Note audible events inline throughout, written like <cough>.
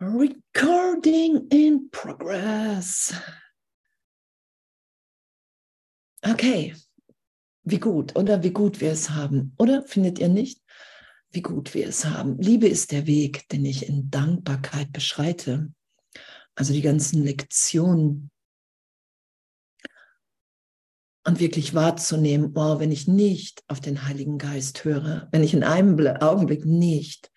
Recording in progress. Okay, wie gut, oder wie gut wir es haben, oder findet ihr nicht? Wie gut wir es haben. Liebe ist der Weg, den ich in Dankbarkeit beschreite. Also die ganzen Lektionen. Und wirklich wahrzunehmen, oh, wenn ich nicht auf den Heiligen Geist höre, wenn ich in einem Augenblick nicht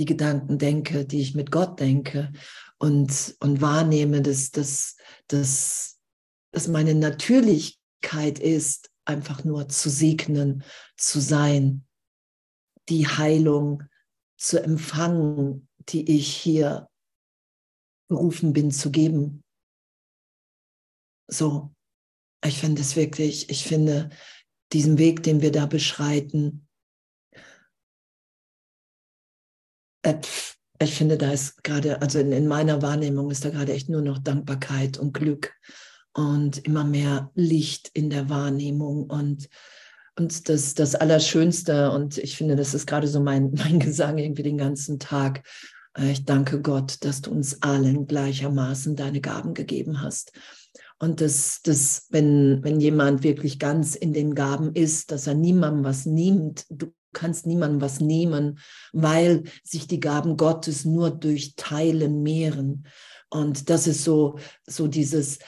die Gedanken denke, die ich mit Gott denke und, und wahrnehme, dass, dass, dass, dass meine Natürlichkeit ist, einfach nur zu segnen, zu sein, die Heilung zu empfangen, die ich hier berufen bin zu geben. So, ich finde es wirklich, ich finde diesen Weg, den wir da beschreiten, ich finde, da ist gerade, also in, in meiner Wahrnehmung ist da gerade echt nur noch Dankbarkeit und Glück und immer mehr Licht in der Wahrnehmung und und das, das Allerschönste, und ich finde, das ist gerade so mein, <laughs> mein Gesang irgendwie den ganzen Tag. Äh, ich danke Gott, dass du uns allen gleichermaßen deine Gaben gegeben hast. Und dass, dass wenn, wenn jemand wirklich ganz in den Gaben ist, dass er niemandem was nimmt, du kannst niemandem was nehmen, weil sich die Gaben Gottes nur durch Teilen mehren. Und das ist so, so dieses,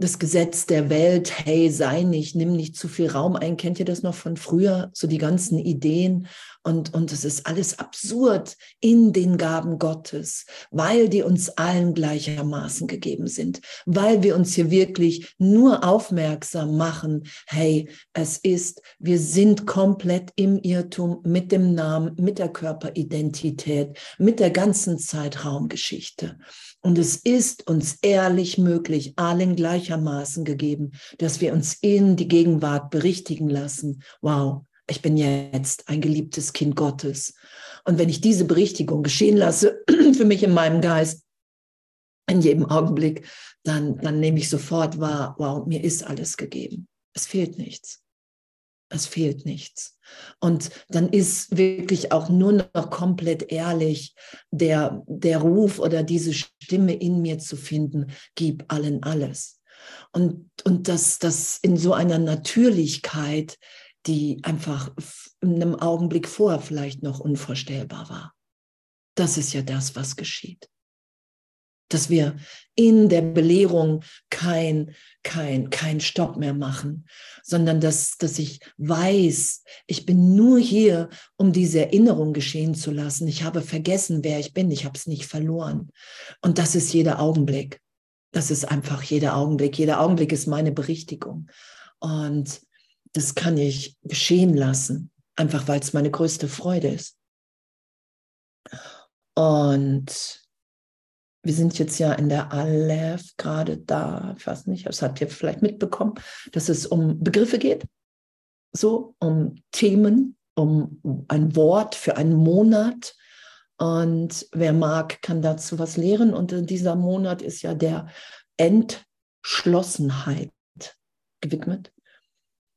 das Gesetz der Welt, hey, sei nicht, nimm nicht zu viel Raum ein. Kennt ihr das noch von früher? So die ganzen Ideen. Und, und es ist alles absurd in den Gaben Gottes, weil die uns allen gleichermaßen gegeben sind, weil wir uns hier wirklich nur aufmerksam machen, hey, es ist, wir sind komplett im Irrtum mit dem Namen, mit der Körperidentität, mit der ganzen Zeitraumgeschichte. Und es ist uns ehrlich möglich, allen gleichermaßen gegeben, dass wir uns in die Gegenwart berichtigen lassen. Wow, ich bin jetzt ein geliebtes Kind Gottes. Und wenn ich diese Berichtigung geschehen lasse, <clears throat> für mich in meinem Geist, in jedem Augenblick, dann, dann nehme ich sofort wahr, wow, mir ist alles gegeben. Es fehlt nichts. Es fehlt nichts. Und dann ist wirklich auch nur noch komplett ehrlich der, der Ruf oder diese Stimme in mir zu finden, gib allen alles. Und, und das, das in so einer Natürlichkeit, die einfach in einem Augenblick vorher vielleicht noch unvorstellbar war. Das ist ja das, was geschieht dass wir in der Belehrung kein, kein, kein Stopp mehr machen, sondern dass, dass ich weiß, ich bin nur hier, um diese Erinnerung geschehen zu lassen. Ich habe vergessen, wer ich bin. Ich habe es nicht verloren. Und das ist jeder Augenblick. Das ist einfach jeder Augenblick. Jeder Augenblick ist meine Berichtigung. Und das kann ich geschehen lassen, einfach weil es meine größte Freude ist. Und wir sind jetzt ja in der Aleph gerade da, ich weiß nicht, das habt ihr vielleicht mitbekommen, dass es um Begriffe geht, so um Themen, um ein Wort für einen Monat. Und wer mag, kann dazu was lehren. Und dieser Monat ist ja der Entschlossenheit gewidmet.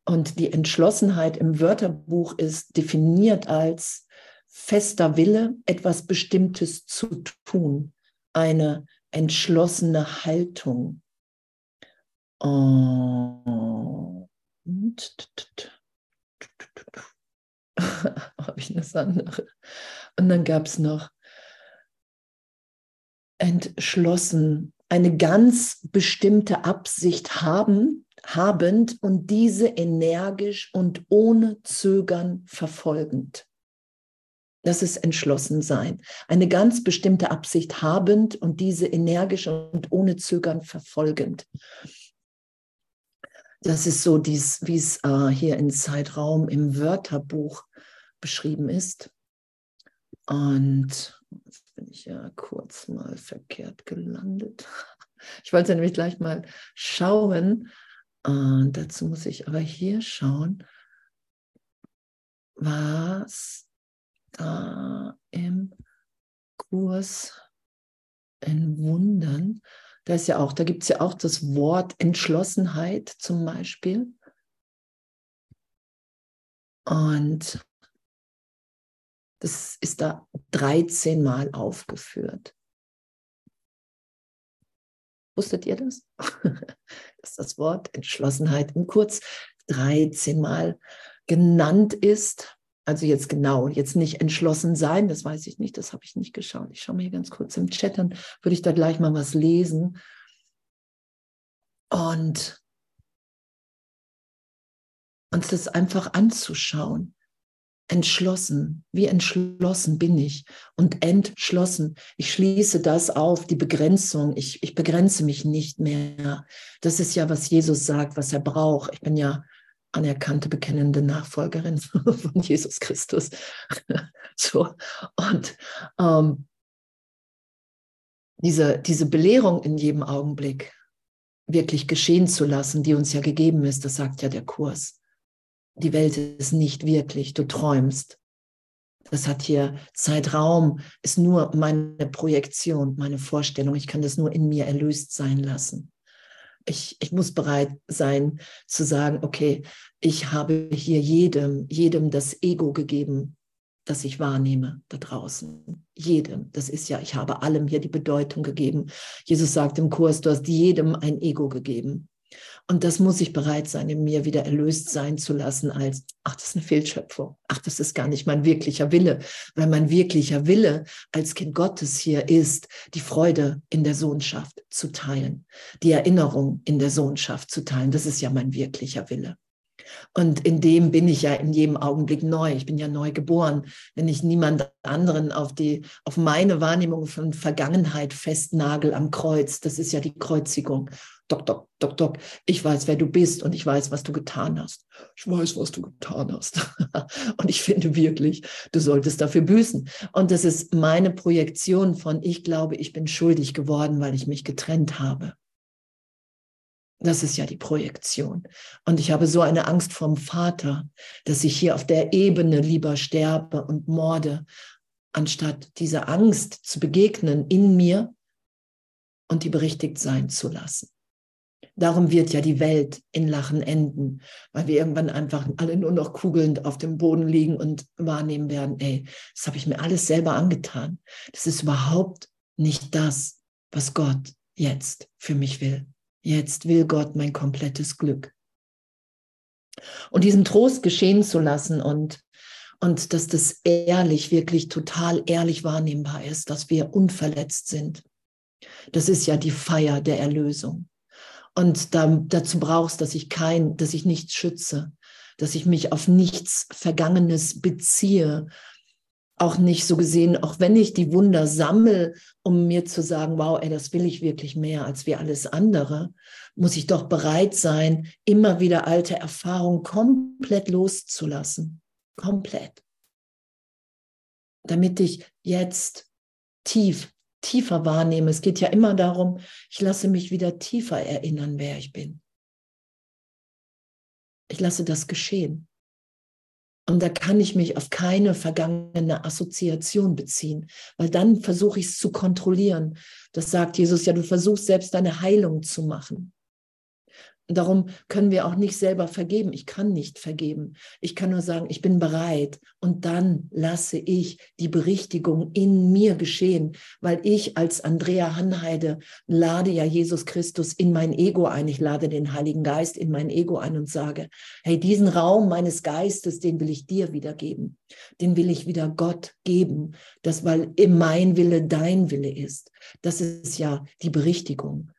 Und die Entschlossenheit im Wörterbuch ist definiert als fester Wille, etwas Bestimmtes zu tun eine entschlossene Haltung. Und <laughs> habe ich das andere. Und dann gab es noch entschlossen, eine ganz bestimmte Absicht haben, habend und diese energisch und ohne Zögern verfolgend. Das ist entschlossen sein. Eine ganz bestimmte Absicht habend und diese energisch und ohne Zögern verfolgend. Das ist so, dies, wie es äh, hier in Zeitraum im Wörterbuch beschrieben ist. Und jetzt bin ich ja kurz mal verkehrt gelandet. <laughs> Ich wollte nämlich gleich mal schauen. Und dazu muss ich aber hier schauen, was da im Kurs in Wundern, da ist ja auch, da gibt es ja auch das Wort Entschlossenheit zum Beispiel. Und das ist da 13 Mal aufgeführt. Wusstet ihr das? <laughs> Dass das Wort Entschlossenheit im Kurz 13 Mal genannt ist. Also jetzt genau, jetzt nicht entschlossen sein, das weiß ich nicht, das habe ich nicht geschaut. Ich schaue mir hier ganz kurz im Chat an, würde ich da gleich mal was lesen. Und uns das einfach anzuschauen. Entschlossen, wie entschlossen bin ich und entschlossen. Ich schließe das auf, die Begrenzung. Ich, ich begrenze mich nicht mehr. Das ist ja, was Jesus sagt, was er braucht. Ich bin ja anerkannte, bekennende Nachfolgerin <laughs> von Jesus Christus. <laughs> so, und ähm, diese, diese Belehrung in jedem Augenblick wirklich geschehen zu lassen, die uns ja gegeben ist, das sagt ja der Kurs die Welt ist nicht wirklich, du träumst. Das hat hier Zeitraum, ist nur meine Projektion, meine Vorstellung. Ich kann das nur in mir erlöst sein lassen. Ich, ich muss bereit sein zu sagen, okay, ich habe hier jedem, jedem das Ego gegeben, das ich wahrnehme da draußen. Jedem. Das ist ja, ich habe allem hier die Bedeutung gegeben. Jesus sagt im Kurs, du hast jedem ein Ego gegeben. Und das muss ich bereit sein, in mir wieder erlöst sein zu lassen als, ach, das ist eine Fehlschöpfung. Ach, das ist gar nicht mein wirklicher Wille. Weil mein wirklicher Wille als Kind Gottes hier ist, die Freude in der Sohnschaft zu teilen, die Erinnerung in der Sohnschaft zu teilen. Das ist ja mein wirklicher Wille. Und in dem bin ich ja in jedem Augenblick neu. Ich bin ja neu geboren. Wenn ich niemand anderen auf die, auf meine Wahrnehmung von Vergangenheit festnagel am Kreuz, das ist ja die Kreuzigung. Dok, dok, dok, dok. Ich weiß, wer du bist und ich weiß, was du getan hast. Ich weiß, was du getan hast. <laughs> und ich finde wirklich, du solltest dafür büßen. Und das ist meine Projektion von, ich glaube, ich bin schuldig geworden, weil ich mich getrennt habe. Das ist ja die Projektion. Und ich habe so eine Angst vom Vater, dass ich hier auf der Ebene lieber sterbe und morde, anstatt dieser Angst zu begegnen in mir und die berichtigt sein zu lassen. Darum wird ja die Welt in Lachen enden, weil wir irgendwann einfach alle nur noch kugelnd auf dem Boden liegen und wahrnehmen werden, ey, das habe ich mir alles selber angetan. Das ist überhaupt nicht das, was Gott jetzt für mich will. Jetzt will Gott mein komplettes Glück. Und diesen Trost geschehen zu lassen und, und dass das ehrlich, wirklich total ehrlich wahrnehmbar ist, dass wir unverletzt sind. Das ist ja die Feier der Erlösung. Und da, dazu brauchst, dass ich kein, dass ich nichts schütze, dass ich mich auf nichts Vergangenes beziehe, auch nicht so gesehen, auch wenn ich die Wunder sammle, um mir zu sagen, wow, ey, das will ich wirklich mehr als wir alles andere, muss ich doch bereit sein, immer wieder alte Erfahrungen komplett loszulassen. Komplett. Damit ich jetzt tief, tiefer wahrnehme. Es geht ja immer darum, ich lasse mich wieder tiefer erinnern, wer ich bin. Ich lasse das geschehen. Und da kann ich mich auf keine vergangene Assoziation beziehen, weil dann versuche ich es zu kontrollieren. Das sagt Jesus ja, du versuchst selbst deine Heilung zu machen. Darum können wir auch nicht selber vergeben. Ich kann nicht vergeben. Ich kann nur sagen, ich bin bereit. Und dann lasse ich die Berichtigung in mir geschehen, weil ich als Andrea Hanheide lade ja Jesus Christus in mein Ego ein. Ich lade den Heiligen Geist in mein Ego ein und sage, hey, diesen Raum meines Geistes, den will ich dir wiedergeben. Den will ich wieder Gott geben. Das, weil mein Wille dein Wille ist. Das ist ja die Berichtigung.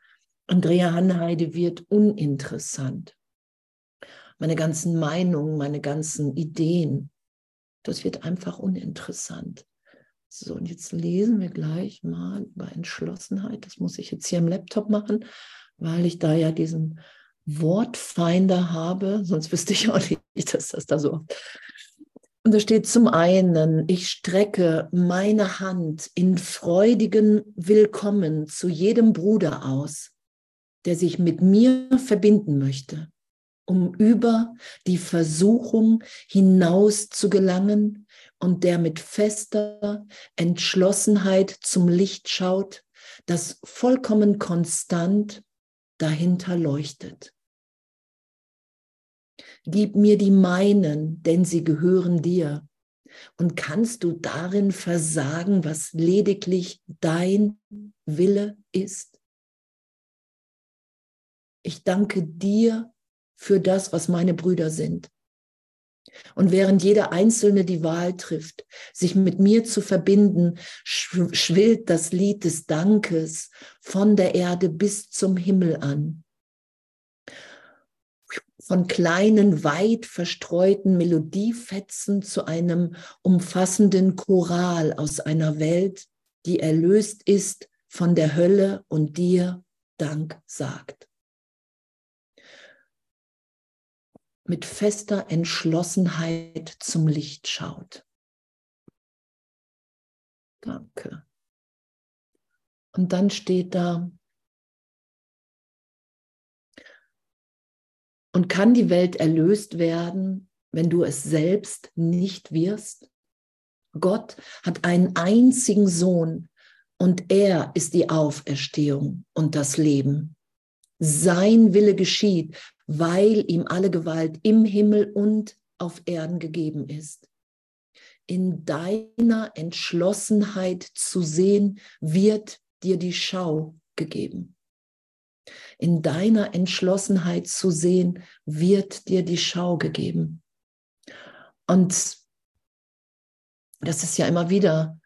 Andrea Hanheide wird uninteressant. Meine ganzen Meinungen, meine ganzen Ideen, das wird einfach uninteressant. So, und jetzt lesen wir gleich mal über Entschlossenheit. Das muss ich jetzt hier im Laptop machen, weil ich da ja diesen Wortfinder habe. Sonst wüsste ich auch nicht, dass das da so. Und da steht zum einen, ich strecke meine Hand in freudigen Willkommen zu jedem Bruder aus, der sich mit mir verbinden möchte, um über die Versuchung hinaus zu gelangen und der mit fester Entschlossenheit zum Licht schaut, das vollkommen konstant dahinter leuchtet. Gib mir die meinen, denn sie gehören dir. Und kannst du darin versagen, was lediglich dein Wille ist? Ich danke dir für das, was meine Brüder sind. Und während jeder Einzelne die Wahl trifft, sich mit mir zu verbinden, schwillt das Lied des Dankes von der Erde bis zum Himmel an. Von kleinen, weit verstreuten Melodiefetzen zu einem umfassenden Choral aus einer Welt, die erlöst ist von der Hölle und dir Dank sagt. Mit fester Entschlossenheit zum Licht schaut. Danke. Und dann steht da, und kann die Welt erlöst werden, wenn du es selbst nicht wirst? Gott hat einen einzigen Sohn und er ist die Auferstehung und das Leben. Sein Wille geschieht, weil ihm alle Gewalt im Himmel und auf Erden gegeben ist. In deiner Entschlossenheit zu sehen, wird dir die Schau gegeben. In deiner Entschlossenheit zu sehen, wird dir die Schau gegeben. Und das ist ja immer wieder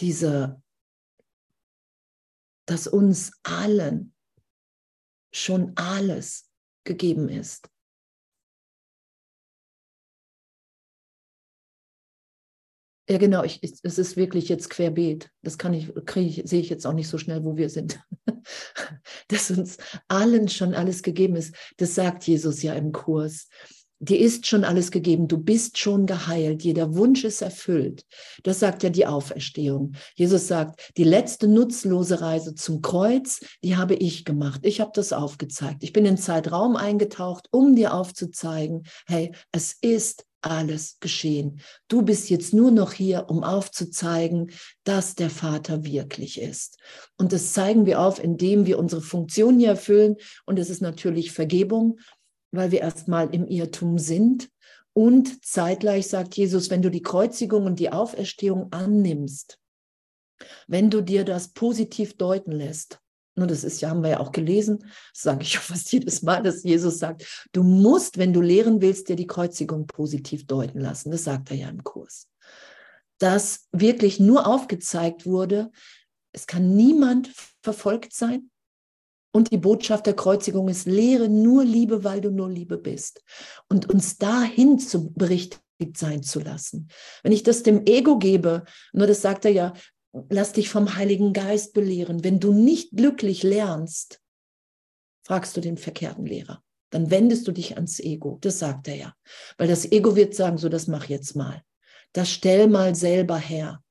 diese, dass uns allen schon alles gegeben ist. Ja, genau, ich, ich, es ist wirklich jetzt querbeet. Das kann ich, kriege ich, sehe ich jetzt auch nicht so schnell, wo wir sind. <laughs> Dass uns allen schon alles gegeben ist. Das sagt Jesus ja im Kurs dir ist schon alles gegeben, du bist schon geheilt, jeder Wunsch ist erfüllt. Das sagt ja die Auferstehung. Jesus sagt, die letzte nutzlose Reise zum Kreuz, die habe ich gemacht. Ich habe das aufgezeigt. Ich bin in Zeitraum eingetaucht, um dir aufzuzeigen, hey, es ist alles geschehen. Du bist jetzt nur noch hier, um aufzuzeigen, dass der Vater wirklich ist. Und das zeigen wir auf, indem wir unsere Funktion hier erfüllen. Und es ist natürlich Vergebung weil wir erstmal im Irrtum sind. Und zeitgleich sagt Jesus, wenn du die Kreuzigung und die Auferstehung annimmst, wenn du dir das positiv deuten lässt, und das ist ja, haben wir ja auch gelesen, das sage ich <laughs> fast jedes Mal, dass Jesus sagt, du musst, wenn du lehren willst, dir die Kreuzigung positiv deuten lassen. Das sagt er ja im Kurs. Dass wirklich nur aufgezeigt wurde, es kann niemand verfolgt sein, und die Botschaft der Kreuzigung ist, lehre nur Liebe, weil du nur Liebe bist. Und uns dahin zu berichtigt sein zu lassen. Wenn ich das dem Ego gebe, nur das sagt er ja, lass dich vom Heiligen Geist belehren. Wenn du nicht glücklich lernst, fragst du den verkehrten Lehrer. Dann wendest du dich ans Ego. Das sagt er ja. Weil das Ego wird sagen, so, das mach jetzt mal. Das stell mal selber her.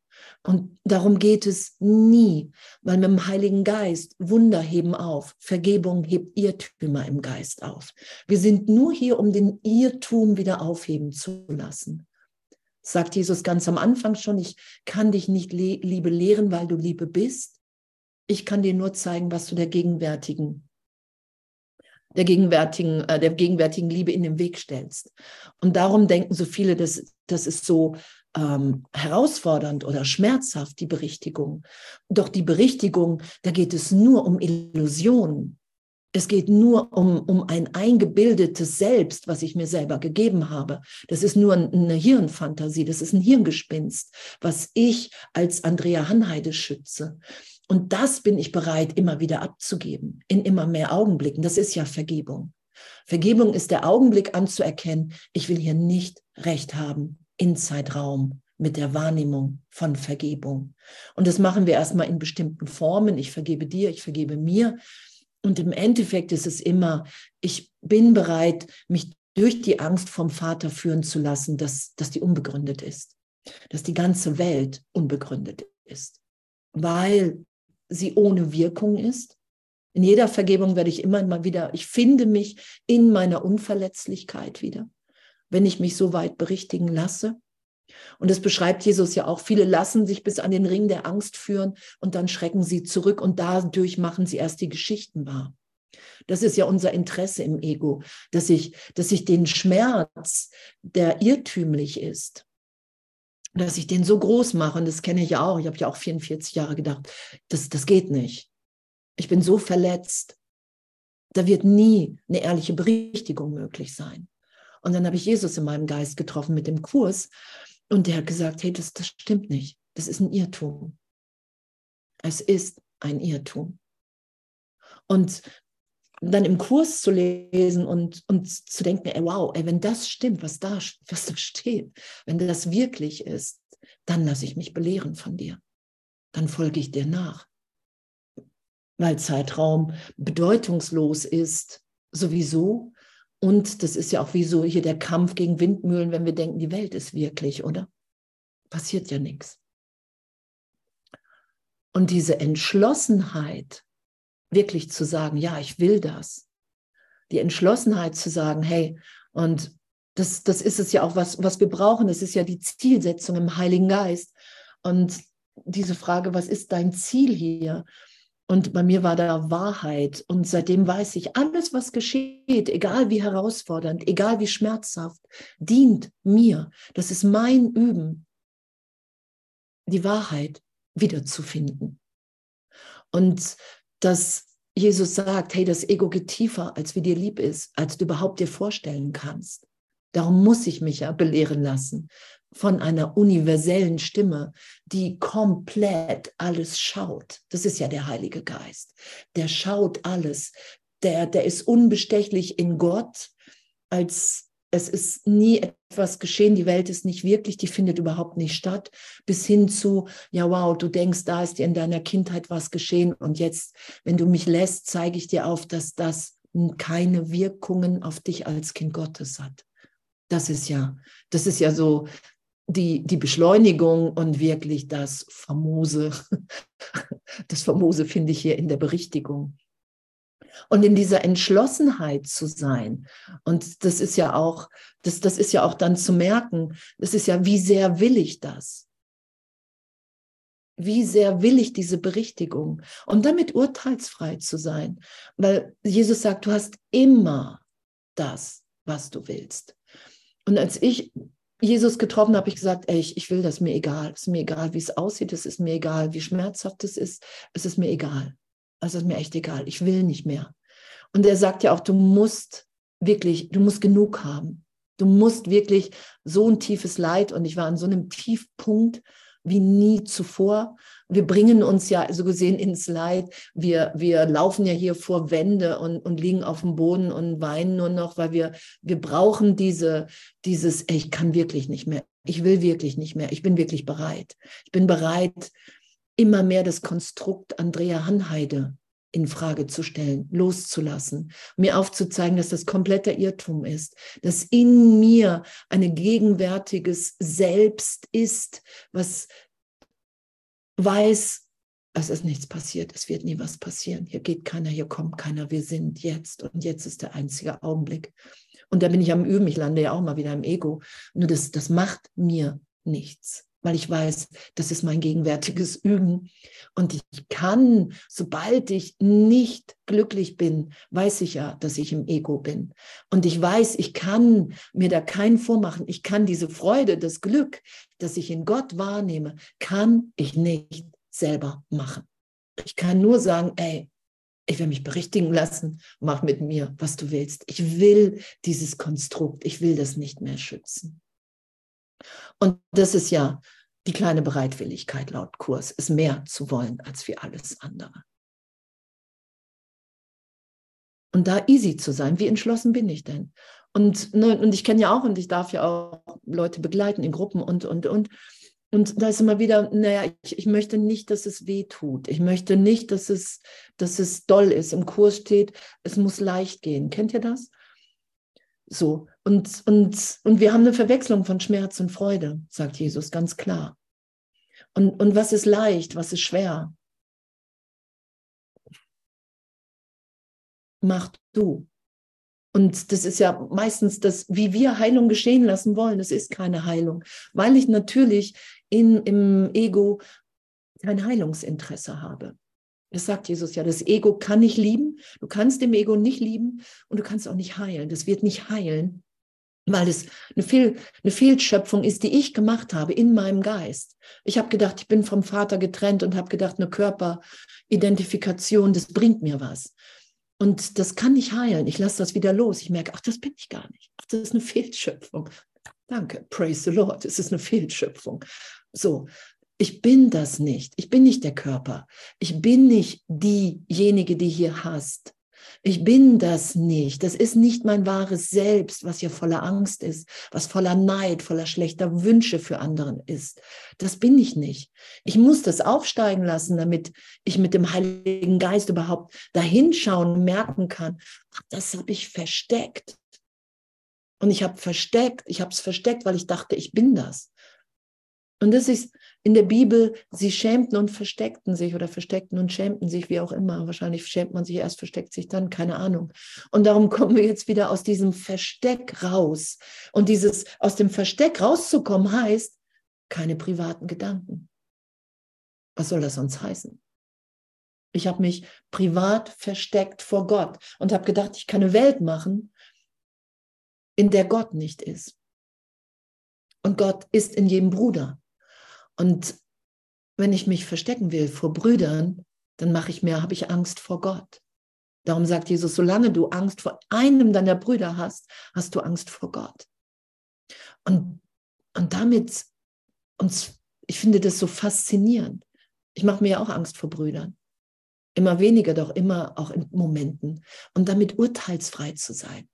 Und darum geht es nie, weil mit dem Heiligen Geist Wunder heben auf, Vergebung hebt Irrtümer im Geist auf. Wir sind nur hier, um den Irrtum wieder aufheben zu lassen. Sagt Jesus ganz am Anfang schon, ich kann dich nicht Liebe lehren, weil du Liebe bist. Ich kann dir nur zeigen, was du der gegenwärtigen der gegenwärtigen, äh, der gegenwärtigen Liebe in den Weg stellst. Und darum denken so viele, dass das ist so ähm, herausfordernd oder schmerzhaft, die Berichtigung. Doch die Berichtigung, da geht es nur um Illusionen. Es geht nur um, um ein eingebildetes Selbst, was ich mir selber gegeben habe. Das ist nur eine Hirnfantasie, das ist ein Hirngespinst, was ich als Andrea Hanheide schütze. Und das bin ich bereit, immer wieder abzugeben, in immer mehr Augenblicken. Das ist ja Vergebung. Vergebung ist der Augenblick anzuerkennen, ich will hier nicht recht haben in Zeitraum mit der Wahrnehmung von Vergebung. Und das machen wir erstmal in bestimmten Formen. Ich vergebe dir, ich vergebe mir. Und im Endeffekt ist es immer, ich bin bereit, mich durch die Angst vom Vater führen zu lassen, dass, dass die unbegründet ist, dass die ganze Welt unbegründet ist, weil sie ohne Wirkung ist. In jeder Vergebung werde ich immer mal wieder, ich finde mich in meiner Unverletzlichkeit wieder wenn ich mich so weit berichtigen lasse. Und das beschreibt Jesus ja auch. Viele lassen sich bis an den Ring der Angst führen und dann schrecken sie zurück und dadurch machen sie erst die Geschichten wahr. Das ist ja unser Interesse im Ego, dass ich, dass ich den Schmerz, der irrtümlich ist, dass ich den so groß mache. Und das kenne ich ja auch. Ich habe ja auch 44 Jahre gedacht, das, das geht nicht. Ich bin so verletzt. Da wird nie eine ehrliche Berichtigung möglich sein. Und dann habe ich Jesus in meinem Geist getroffen mit dem Kurs und der hat gesagt, hey, das, das stimmt nicht. Das ist ein Irrtum. Es ist ein Irrtum. Und dann im Kurs zu lesen und, und zu denken, ey, wow, ey, wenn das stimmt, was da, was da steht, wenn das wirklich ist, dann lasse ich mich belehren von dir. Dann folge ich dir nach. Weil Zeitraum bedeutungslos ist, sowieso. Und das ist ja auch wie so hier der Kampf gegen Windmühlen, wenn wir denken, die Welt ist wirklich, oder? Passiert ja nichts. Und diese Entschlossenheit, wirklich zu sagen, ja, ich will das. Die Entschlossenheit zu sagen, hey, und das, das ist es ja auch, was, was wir brauchen. Es ist ja die Zielsetzung im Heiligen Geist. Und diese Frage, was ist dein Ziel hier? Und bei mir war da Wahrheit. Und seitdem weiß ich, alles, was geschieht, egal wie herausfordernd, egal wie schmerzhaft, dient mir. Das ist mein Üben, die Wahrheit wiederzufinden. Und dass Jesus sagt, hey, das Ego geht tiefer, als wie dir lieb ist, als du überhaupt dir vorstellen kannst. Darum muss ich mich ja belehren lassen von einer universellen Stimme, die komplett alles schaut. Das ist ja der Heilige Geist. Der schaut alles. Der, der ist unbestechlich in Gott als es ist nie etwas geschehen, die Welt ist nicht wirklich, die findet überhaupt nicht statt, bis hin zu, ja wow, du denkst, da ist dir in deiner Kindheit was geschehen und jetzt, wenn du mich lässt, zeige ich dir auf, dass das keine Wirkungen auf dich als Kind Gottes hat. Das ist ja, das ist ja so die, die Beschleunigung und wirklich das Famose. <laughs> Das Famose finde ich hier in der Berichtigung und in dieser Entschlossenheit zu sein. Und das ist ja auch, das, das ist ja auch dann zu merken, das ist ja, wie sehr will ich das? Wie sehr will ich diese Berichtigung? Und damit urteilsfrei zu sein. Weil Jesus sagt, du hast immer das, was du willst. Und als ich Jesus getroffen habe, ich gesagt, ey, ich, ich will das, mir egal. Es ist mir egal, wie es aussieht, es ist mir egal, wie schmerzhaft es ist, es ist mir egal. Also ist mir echt egal, ich will nicht mehr. Und er sagt ja auch, du musst wirklich, du musst genug haben. Du musst wirklich so ein tiefes Leid und ich war an so einem Tiefpunkt wie nie zuvor. Wir bringen uns ja so gesehen ins Leid. Wir, wir laufen ja hier vor Wände und, und liegen auf dem Boden und weinen nur noch, weil wir, wir brauchen diese, dieses, ey, ich kann wirklich nicht mehr. Ich will wirklich nicht mehr. Ich bin wirklich bereit. Ich bin bereit, immer mehr das Konstrukt Andrea Hanheide in Frage zu stellen, loszulassen, mir aufzuzeigen, dass das kompletter Irrtum ist, dass in mir ein gegenwärtiges Selbst ist, was weiß, es ist nichts passiert, es wird nie was passieren. Hier geht keiner, hier kommt keiner, wir sind jetzt und jetzt ist der einzige Augenblick. Und da bin ich am Üben, ich lande ja auch mal wieder im Ego. Nur das, das macht mir nichts weil ich weiß, das ist mein gegenwärtiges <laughs> Üben. Und ich kann, sobald ich nicht glücklich bin, weiß ich ja, dass ich im Ego bin. Und ich weiß, ich kann mir da keinen vormachen. Ich kann diese Freude, das Glück, das ich in Gott wahrnehme, kann ich nicht selber machen. Ich kann nur sagen, ey, ich will mich berichtigen lassen, mach mit mir, was du willst. Ich will dieses Konstrukt, ich will das nicht mehr schützen. Und das ist ja die kleine Bereitwilligkeit laut Kurs, ist mehr zu wollen als wie alles andere. Und da easy zu sein, wie entschlossen bin ich denn? Und, ne, und ich kenne ja auch, und ich darf ja auch Leute begleiten in Gruppen und, und, und. Und da ist immer wieder, naja, ich, ich möchte nicht, dass es weh tut. Ich möchte nicht, dass es, dass es doll ist. Im Kurs steht, es muss leicht gehen. Kennt ihr das? So, und, und, und wir haben eine Verwechslung von Schmerz und Freude, sagt Jesus ganz klar. Und, und was ist leicht, was ist schwer? Mach du. Und das ist ja meistens das, wie wir Heilung geschehen lassen wollen. Das ist keine Heilung, weil ich natürlich in, im Ego kein Heilungsinteresse habe. Das sagt Jesus ja, das Ego kann nicht lieben, du kannst dem Ego nicht lieben und du kannst auch nicht heilen. Das wird nicht heilen, weil es eine, Fehl, eine Fehlschöpfung ist, die ich gemacht habe in meinem Geist. Ich habe gedacht, ich bin vom Vater getrennt und habe gedacht, eine Körperidentifikation, das bringt mir was. Und das kann nicht heilen. Ich lasse das wieder los. Ich merke, ach, das bin ich gar nicht. Ach, das ist eine Fehlschöpfung. Danke, praise the Lord. Es ist eine Fehlschöpfung. So, ich bin das nicht. Ich bin nicht der Körper. Ich bin nicht diejenige, die hier hasst. Ich bin das nicht. Das ist nicht mein wahres Selbst, was hier voller Angst ist, was voller Neid, voller schlechter Wünsche für anderen ist. Das bin ich nicht. Ich muss das aufsteigen lassen, damit ich mit dem Heiligen Geist überhaupt dahinschauen und merken kann, das habe ich versteckt. Und ich habe versteckt, ich habe es versteckt, weil ich dachte, ich bin das. Und das ist in der Bibel, sie schämten und versteckten sich oder versteckten und schämten sich, wie auch immer. Wahrscheinlich schämt man sich erst, versteckt sich dann, keine Ahnung. Und darum kommen wir jetzt wieder aus diesem Versteck raus. Und dieses aus dem Versteck rauszukommen heißt, keine privaten Gedanken. Was soll das sonst heißen? Ich habe mich privat versteckt vor Gott und habe gedacht, ich kann eine Welt machen, in der Gott nicht ist. Und Gott ist in jedem Bruder. Und wenn ich mich verstecken will vor Brüdern, dann mache ich mir, habe ich Angst vor Gott. Darum sagt Jesus, solange du Angst vor einem deiner Brüder hast, hast du Angst vor Gott. Und, und damit, und ich finde das so faszinierend. Ich mache mir ja auch Angst vor Brüdern. Immer weniger, doch immer auch in Momenten. Und damit urteilsfrei zu sein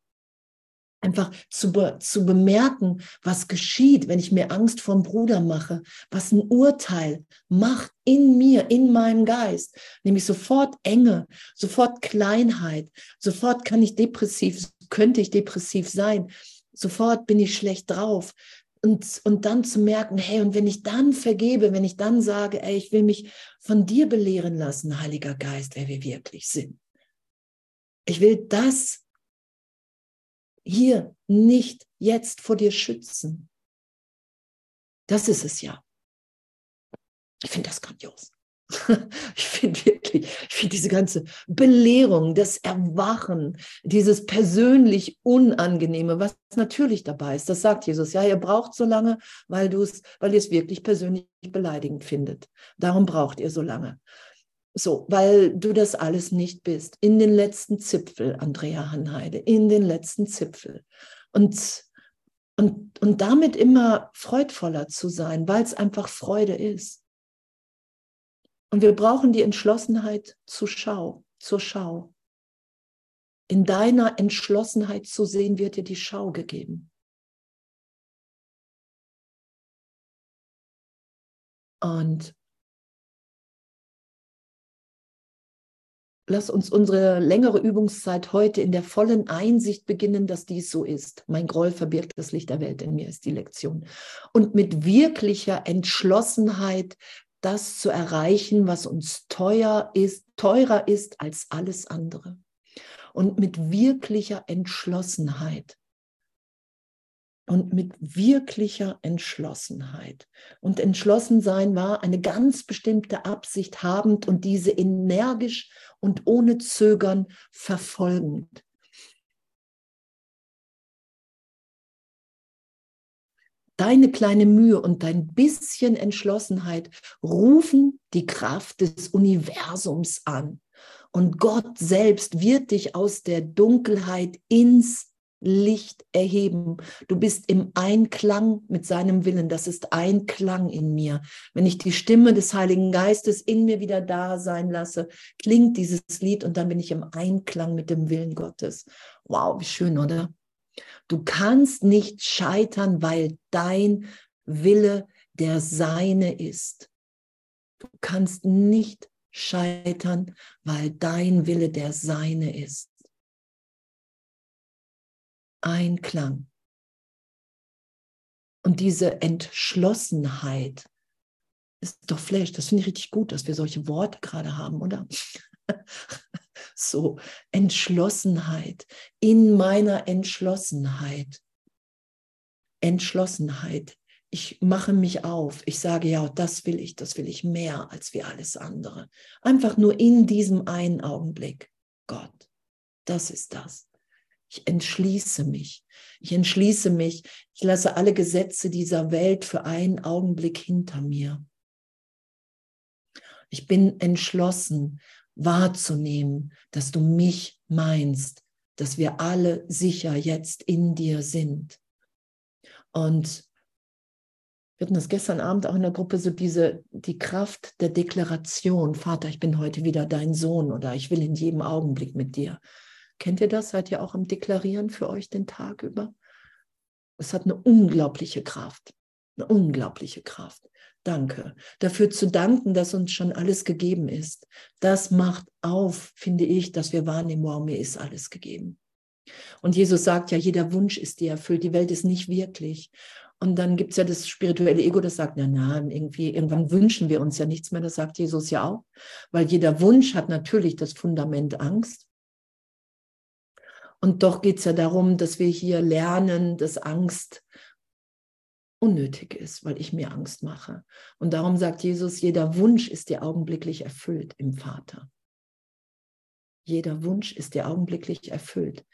einfach zu, be zu bemerken, was geschieht, wenn ich mir Angst vom Bruder mache, was ein Urteil macht in mir, in meinem Geist, nämlich sofort Enge, sofort Kleinheit, sofort kann ich depressiv, könnte ich depressiv sein, sofort bin ich schlecht drauf. Und, und dann zu merken, hey, und wenn ich dann vergebe, wenn ich dann sage, ey, ich will mich von dir belehren lassen, Heiliger Geist, wer wir wirklich sind. Ich will das hier nicht jetzt vor dir schützen. Das ist es ja. Ich finde das grandios. <laughs> Ich finde wirklich, ich finde diese ganze Belehrung, das Erwachen, dieses persönlich Unangenehme, was natürlich dabei ist, das sagt Jesus. Ja, ihr braucht so lange, weil weil ihr es wirklich persönlich beleidigend findet. Darum braucht ihr so lange. So, weil du das alles nicht bist. In den letzten Zipfel, Andrea Hanheide, in den letzten Zipfel. Und, und, und damit immer freudvoller zu sein, weil es einfach Freude ist. Und wir brauchen die Entschlossenheit zur Schau, zur Schau. In deiner Entschlossenheit zu sehen, wird dir die Schau gegeben. Und lass uns unsere längere Übungszeit heute in der vollen Einsicht beginnen, dass dies so ist. Mein Groll verbirgt das Licht der Welt in mir, ist die Lektion. Und mit wirklicher Entschlossenheit das zu erreichen, was uns teuer ist, teurer ist als alles andere. Und mit wirklicher Entschlossenheit und mit wirklicher Entschlossenheit. Und entschlossen sein war eine ganz bestimmte Absicht habend und diese energisch und ohne Zögern verfolgend. Deine kleine Mühe und dein bisschen Entschlossenheit rufen die Kraft des Universums an. Und Gott selbst wird dich aus der Dunkelheit ins Licht erheben. Du bist im Einklang mit seinem Willen. Das ist Einklang in mir. Wenn ich die Stimme des Heiligen Geistes in mir wieder da sein lasse, klingt dieses Lied und dann bin ich im Einklang mit dem Willen Gottes. Wow, wie schön, oder? Du kannst nicht scheitern, weil dein Wille der seine ist. Du kannst nicht scheitern, weil dein Wille der seine ist. Einklang. Und diese Entschlossenheit ist doch Flash. Das finde ich richtig gut, dass wir solche Worte gerade haben, oder? <laughs> so, Entschlossenheit. In meiner Entschlossenheit. Entschlossenheit. Ich mache mich auf. Ich sage, ja, das will ich, das will ich mehr als wie alles andere. Einfach nur in diesem einen Augenblick. Gott, das ist das. Ich entschließe mich. Ich entschließe mich. Ich lasse alle Gesetze dieser Welt für einen Augenblick hinter mir. Ich bin entschlossen, wahrzunehmen, dass du mich meinst, dass wir alle sicher jetzt in dir sind. Und wir hatten das gestern Abend auch in der Gruppe, so diese, die Kraft der Deklaration. Vater, ich bin heute wieder dein Sohn oder ich will in jedem Augenblick mit dir. Kennt ihr das? Seid ihr auch am Deklarieren für euch den Tag über? Es hat eine unglaubliche Kraft. Eine unglaubliche Kraft. Danke. Dafür zu danken, dass uns schon alles gegeben ist. Das macht auf, finde ich, dass wir wahrnehmen, wow, mir ist alles gegeben. Und Jesus sagt ja, jeder Wunsch ist dir erfüllt. Die Welt ist nicht wirklich. Und dann gibt es ja das spirituelle Ego, das sagt, na, na, irgendwie, irgendwann wünschen wir uns ja nichts mehr. Das sagt Jesus ja auch. Weil jeder Wunsch hat natürlich das Fundament Angst. Und doch geht es ja darum, dass wir hier lernen, dass Angst unnötig ist, weil ich mir Angst mache. Und darum sagt Jesus, jeder Wunsch ist dir augenblicklich erfüllt im Vater. Jeder Wunsch ist dir augenblicklich erfüllt.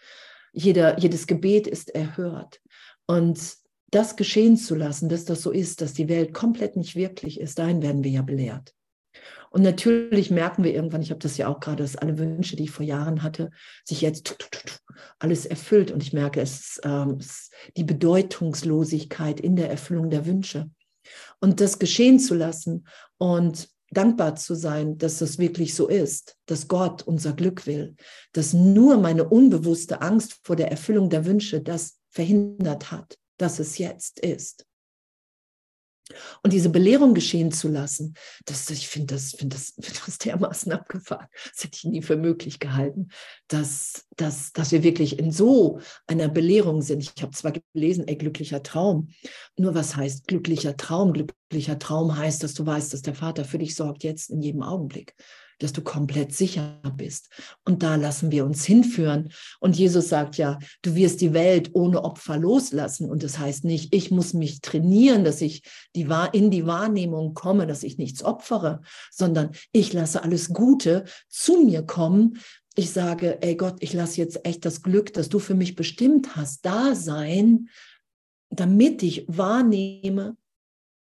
Jeder, jedes Gebet ist erhört. Und das geschehen zu lassen, dass das so ist, dass die Welt komplett nicht wirklich ist, dahin werden wir ja belehrt. Und natürlich merken wir irgendwann, ich habe das ja auch gerade, dass alle Wünsche, die ich vor Jahren hatte, sich jetzt alles erfüllt. Und ich merke, es ist, ähm, die Bedeutungslosigkeit in der Erfüllung der Wünsche. Und das geschehen zu lassen und dankbar zu sein, dass das wirklich so ist, dass Gott unser Glück will, dass nur meine unbewusste Angst vor der Erfüllung der Wünsche das verhindert hat dass es jetzt ist. Und diese Belehrung geschehen zu lassen, das, ich finde das, find das, <laughs> find das dermaßen abgefahren. Das hätte ich nie für möglich gehalten, dass, dass, dass wir wirklich in so einer Belehrung sind. Ich habe zwar gelesen, ey, glücklicher Traum. Nur was heißt glücklicher Traum? Glücklicher Traum heißt, dass du weißt, dass der Vater für dich sorgt, jetzt in jedem Augenblick dass du komplett sicher bist. Und da lassen wir uns hinführen. Und Jesus sagt ja, du wirst die Welt ohne Opfer loslassen. Und das heißt nicht, ich muss mich trainieren, dass ich die, in die Wahrnehmung komme, dass ich nichts opfere, sondern ich lasse alles Gute zu mir kommen. Ich sage, ey Gott, ich lasse jetzt echt das Glück, das du für mich bestimmt hast, da sein, damit ich wahrnehme,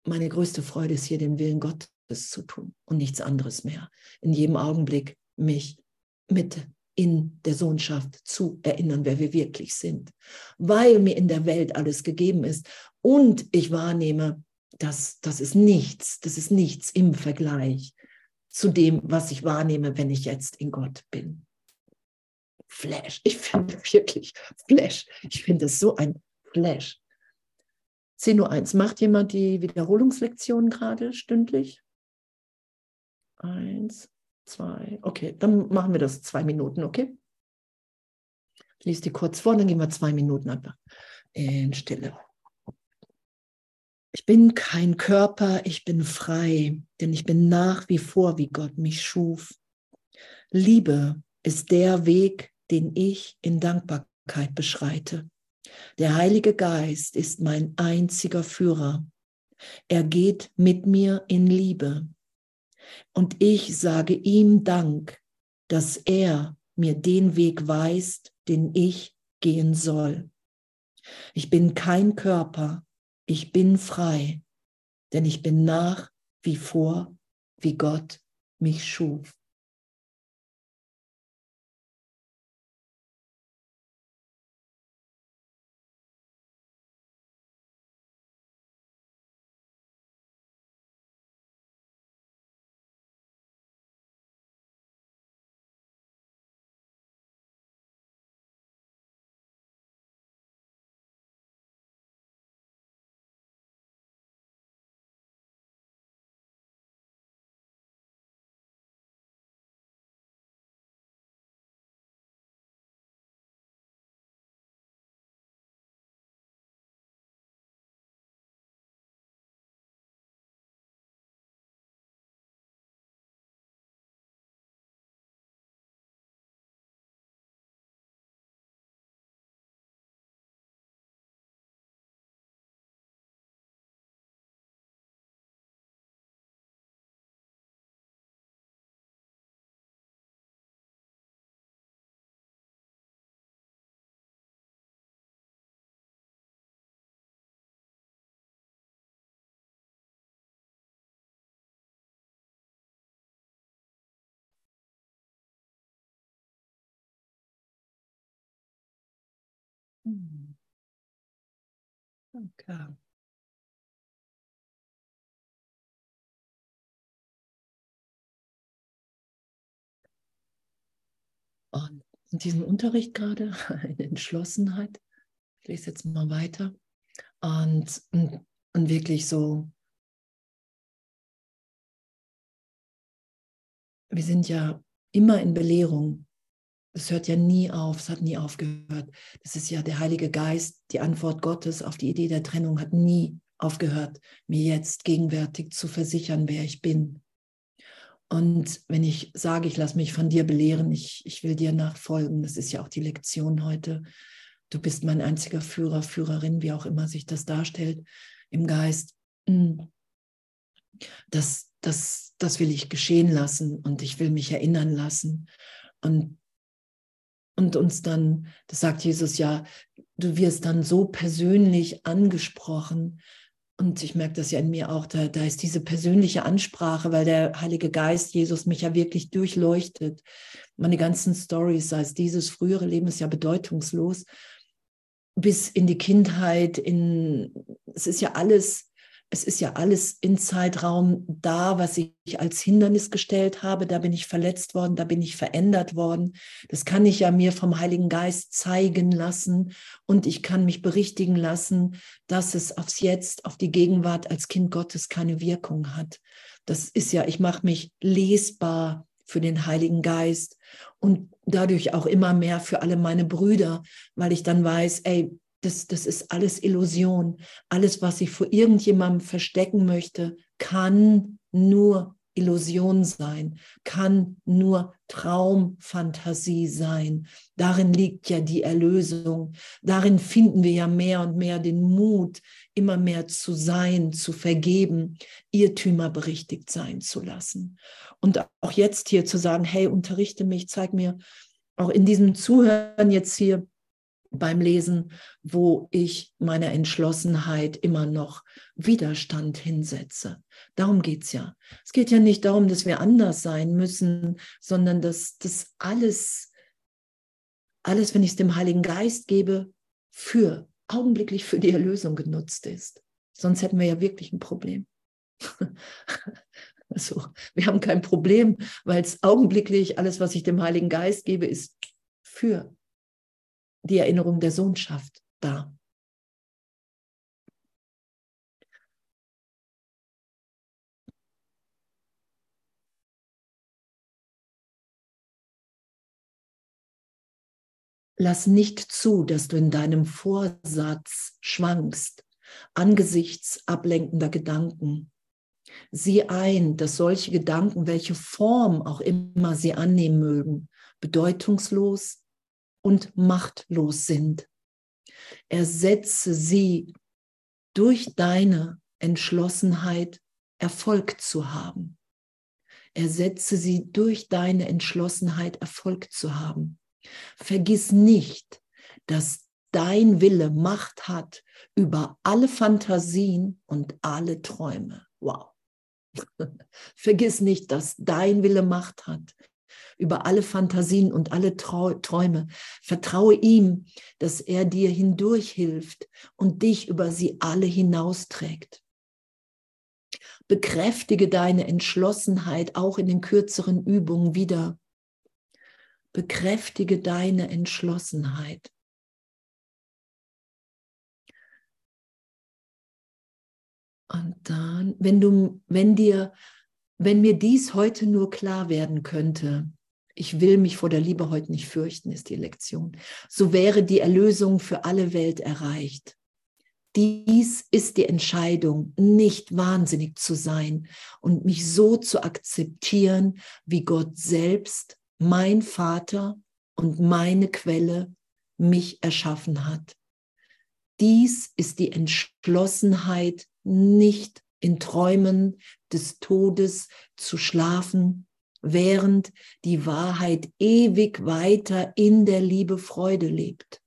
meine größte Freude ist hier, den Willen Gottes das zu tun und nichts anderes mehr. In jedem Augenblick mich mit in der Sohnschaft zu erinnern, wer wir wirklich sind, weil mir in der Welt alles gegeben ist und ich wahrnehme, dass das ist nichts, das ist nichts im Vergleich zu dem, was ich wahrnehme, wenn ich jetzt in Gott bin. Flash, ich finde <laughs> wirklich Flash. Ich finde es so ein Flash. 10.01 Uhr. Macht jemand die Wiederholungslektion gerade stündlich? Eins, zwei. Okay, dann machen wir das zwei Minuten, okay? Ich lese die kurz vor, dann gehen wir zwei Minuten einfach in Stille. Ich bin kein Körper, ich bin frei, denn ich bin nach wie vor, wie Gott mich schuf. Liebe ist der Weg, den ich in Dankbarkeit beschreite. Der Heilige Geist ist mein einziger Führer. Er geht mit mir in Liebe. Und ich sage ihm Dank, dass er mir den Weg weist, den ich gehen soll. Ich bin kein Körper, ich bin frei, denn ich bin nach wie vor, wie Gott mich schuf. Okay. Und in diesem Unterricht gerade, <laughs> in Entschlossenheit, ich lese jetzt mal weiter, und, und, und wirklich so, wir sind ja immer in Belehrung. Es hört ja nie auf, es hat nie aufgehört. Das ist ja der Heilige Geist, die Antwort Gottes auf die Idee der Trennung hat nie aufgehört, mir jetzt gegenwärtig zu versichern, wer ich bin. Und wenn ich sage, ich lasse mich von dir belehren, ich, ich will dir nachfolgen, das ist ja auch die Lektion heute. Du bist mein einziger Führer, Führerin, wie auch immer sich das darstellt im Geist. Hm. Das, das, das will ich geschehen lassen und ich will mich erinnern lassen. Und und uns dann, das sagt Jesus ja, du wirst dann so persönlich angesprochen. Und ich merke das ja in mir auch, da, da ist diese persönliche Ansprache, weil der Heilige Geist Jesus mich ja wirklich durchleuchtet. Meine ganzen Stories, sei es dieses frühere Leben, ist ja bedeutungslos, bis in die Kindheit, in, es ist ja alles es ist ja alles in Zeitraum da, was ich als Hindernis gestellt habe. Da bin ich verletzt worden, da bin ich verändert worden. Das kann ich ja mir vom Heiligen Geist zeigen lassen und ich kann mich berichtigen lassen, dass es aufs Jetzt, auf die Gegenwart als Kind Gottes keine Wirkung hat. Das ist ja, ich mache mich lesbar für den Heiligen Geist und dadurch auch immer mehr für alle meine Brüder, weil ich dann weiß, ey, das, das ist alles Illusion. Alles, was ich vor irgendjemandem verstecken möchte, kann nur Illusion sein, kann nur Traumfantasie sein. Darin liegt ja die Erlösung. Darin finden wir ja mehr und mehr den Mut, immer mehr zu sein, zu vergeben, Irrtümer berichtigt sein zu lassen. Und auch jetzt hier zu sagen, hey, unterrichte mich, zeig mir auch in diesem Zuhören jetzt hier, beim Lesen, wo ich meiner Entschlossenheit immer noch Widerstand hinsetze. Darum geht es ja. Es geht ja nicht darum, dass wir anders sein müssen, sondern dass das alles, alles, wenn ich es dem Heiligen Geist gebe, für, augenblicklich für die Erlösung genutzt ist. Sonst hätten wir ja wirklich ein Problem. <laughs> Also, wir haben kein Problem, weil es augenblicklich alles, was ich dem Heiligen Geist gebe, ist für die Erinnerung der Sohnschaft da. Lass nicht zu, dass du in deinem Vorsatz schwankst angesichts ablenkender Gedanken. Sieh ein, dass solche Gedanken, welche Form auch immer sie annehmen mögen, bedeutungslos und machtlos sind. Ersetze sie durch deine Entschlossenheit, Erfolg zu haben. Ersetze sie durch deine Entschlossenheit, Erfolg zu haben. Vergiss nicht, dass dein Wille Macht hat über alle Fantasien und alle Träume. Wow. <laughs> Vergiss nicht, dass dein Wille Macht hat über alle Fantasien und alle Träume. Vertraue ihm, dass er dir hindurch hilft und dich über sie alle hinausträgt. Bekräftige deine Entschlossenheit auch in den kürzeren Übungen wieder. Bekräftige deine Entschlossenheit. Und dann, wenn du, wenn dir, wenn mir dies heute nur klar werden könnte, ich will mich vor der Liebe heute nicht fürchten, ist die Lektion. So wäre die Erlösung für alle Welt erreicht. Dies ist die Entscheidung, nicht wahnsinnig zu sein und mich so zu akzeptieren, wie Gott selbst, mein Vater und meine Quelle mich erschaffen hat. Dies ist die Entschlossenheit, nicht in Träumen des Todes zu schlafen, während die Wahrheit ewig weiter in der Liebe Freude lebt.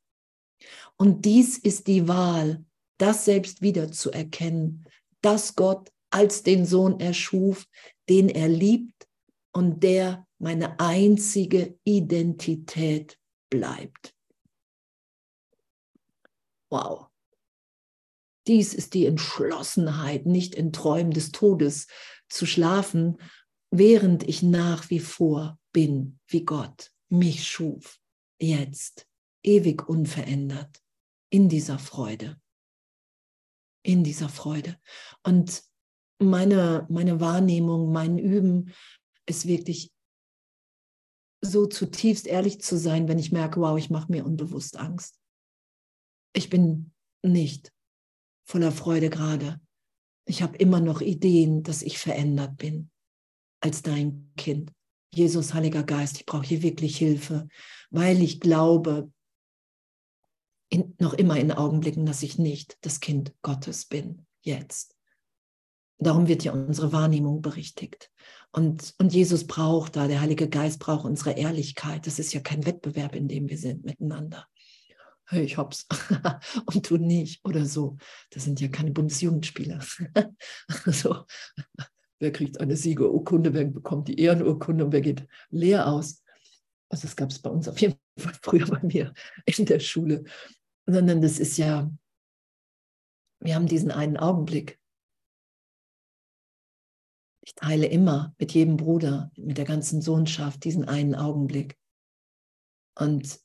Und dies ist die Wahl, das selbst wiederzuerkennen, dass Gott als den Sohn erschuf, den er liebt und der meine einzige Identität bleibt. Wow. Dies ist die Entschlossenheit, nicht in Träumen des Todes zu schlafen, während ich nach wie vor bin, wie Gott mich schuf, jetzt, ewig unverändert, in dieser Freude. In dieser Freude. Und meine, meine Wahrnehmung, mein Üben ist wirklich so zutiefst ehrlich zu sein, wenn ich merke, wow, ich mache mir unbewusst Angst. Ich bin nicht voller Freude gerade. Ich habe immer noch Ideen, dass ich verändert bin als dein Kind. Jesus, Heiliger Geist, ich brauche hier wirklich Hilfe, weil ich glaube, in, noch immer in Augenblicken, dass ich nicht das Kind Gottes bin, jetzt. Darum wird ja unsere Wahrnehmung berichtigt. Und, und Jesus braucht da, der Heilige Geist braucht unsere Ehrlichkeit. Das ist ja kein Wettbewerb, in dem wir sind miteinander. Hey, ich hab's <laughs> und du nicht oder so. Das sind ja keine Bundesjugendspieler. <laughs> so, wer kriegt eine Siegerurkunde, wer bekommt die Ehrenurkunde und wer geht leer aus. Also das gab es bei uns auf jeden <laughs> Fall früher bei mir in der Schule. Sondern das ist ja, wir haben diesen einen Augenblick ich teile immer mit jedem Bruder, mit der ganzen Sohnschaft diesen einen Augenblick. Und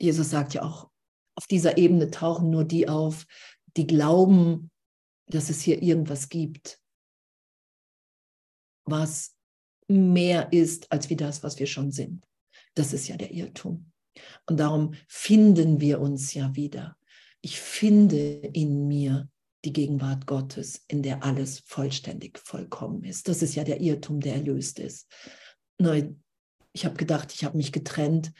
Jesus sagt ja auch, auf dieser Ebene tauchen nur die auf, die glauben, dass es hier irgendwas gibt, was mehr ist als wie das, was wir schon sind. Das ist ja der Irrtum. Und darum finden wir uns ja wieder. Ich finde in mir die Gegenwart Gottes, in der alles vollständig vollkommen ist. Das ist ja der Irrtum, der erlöst ist. Ich habe gedacht, ich habe mich getrennt.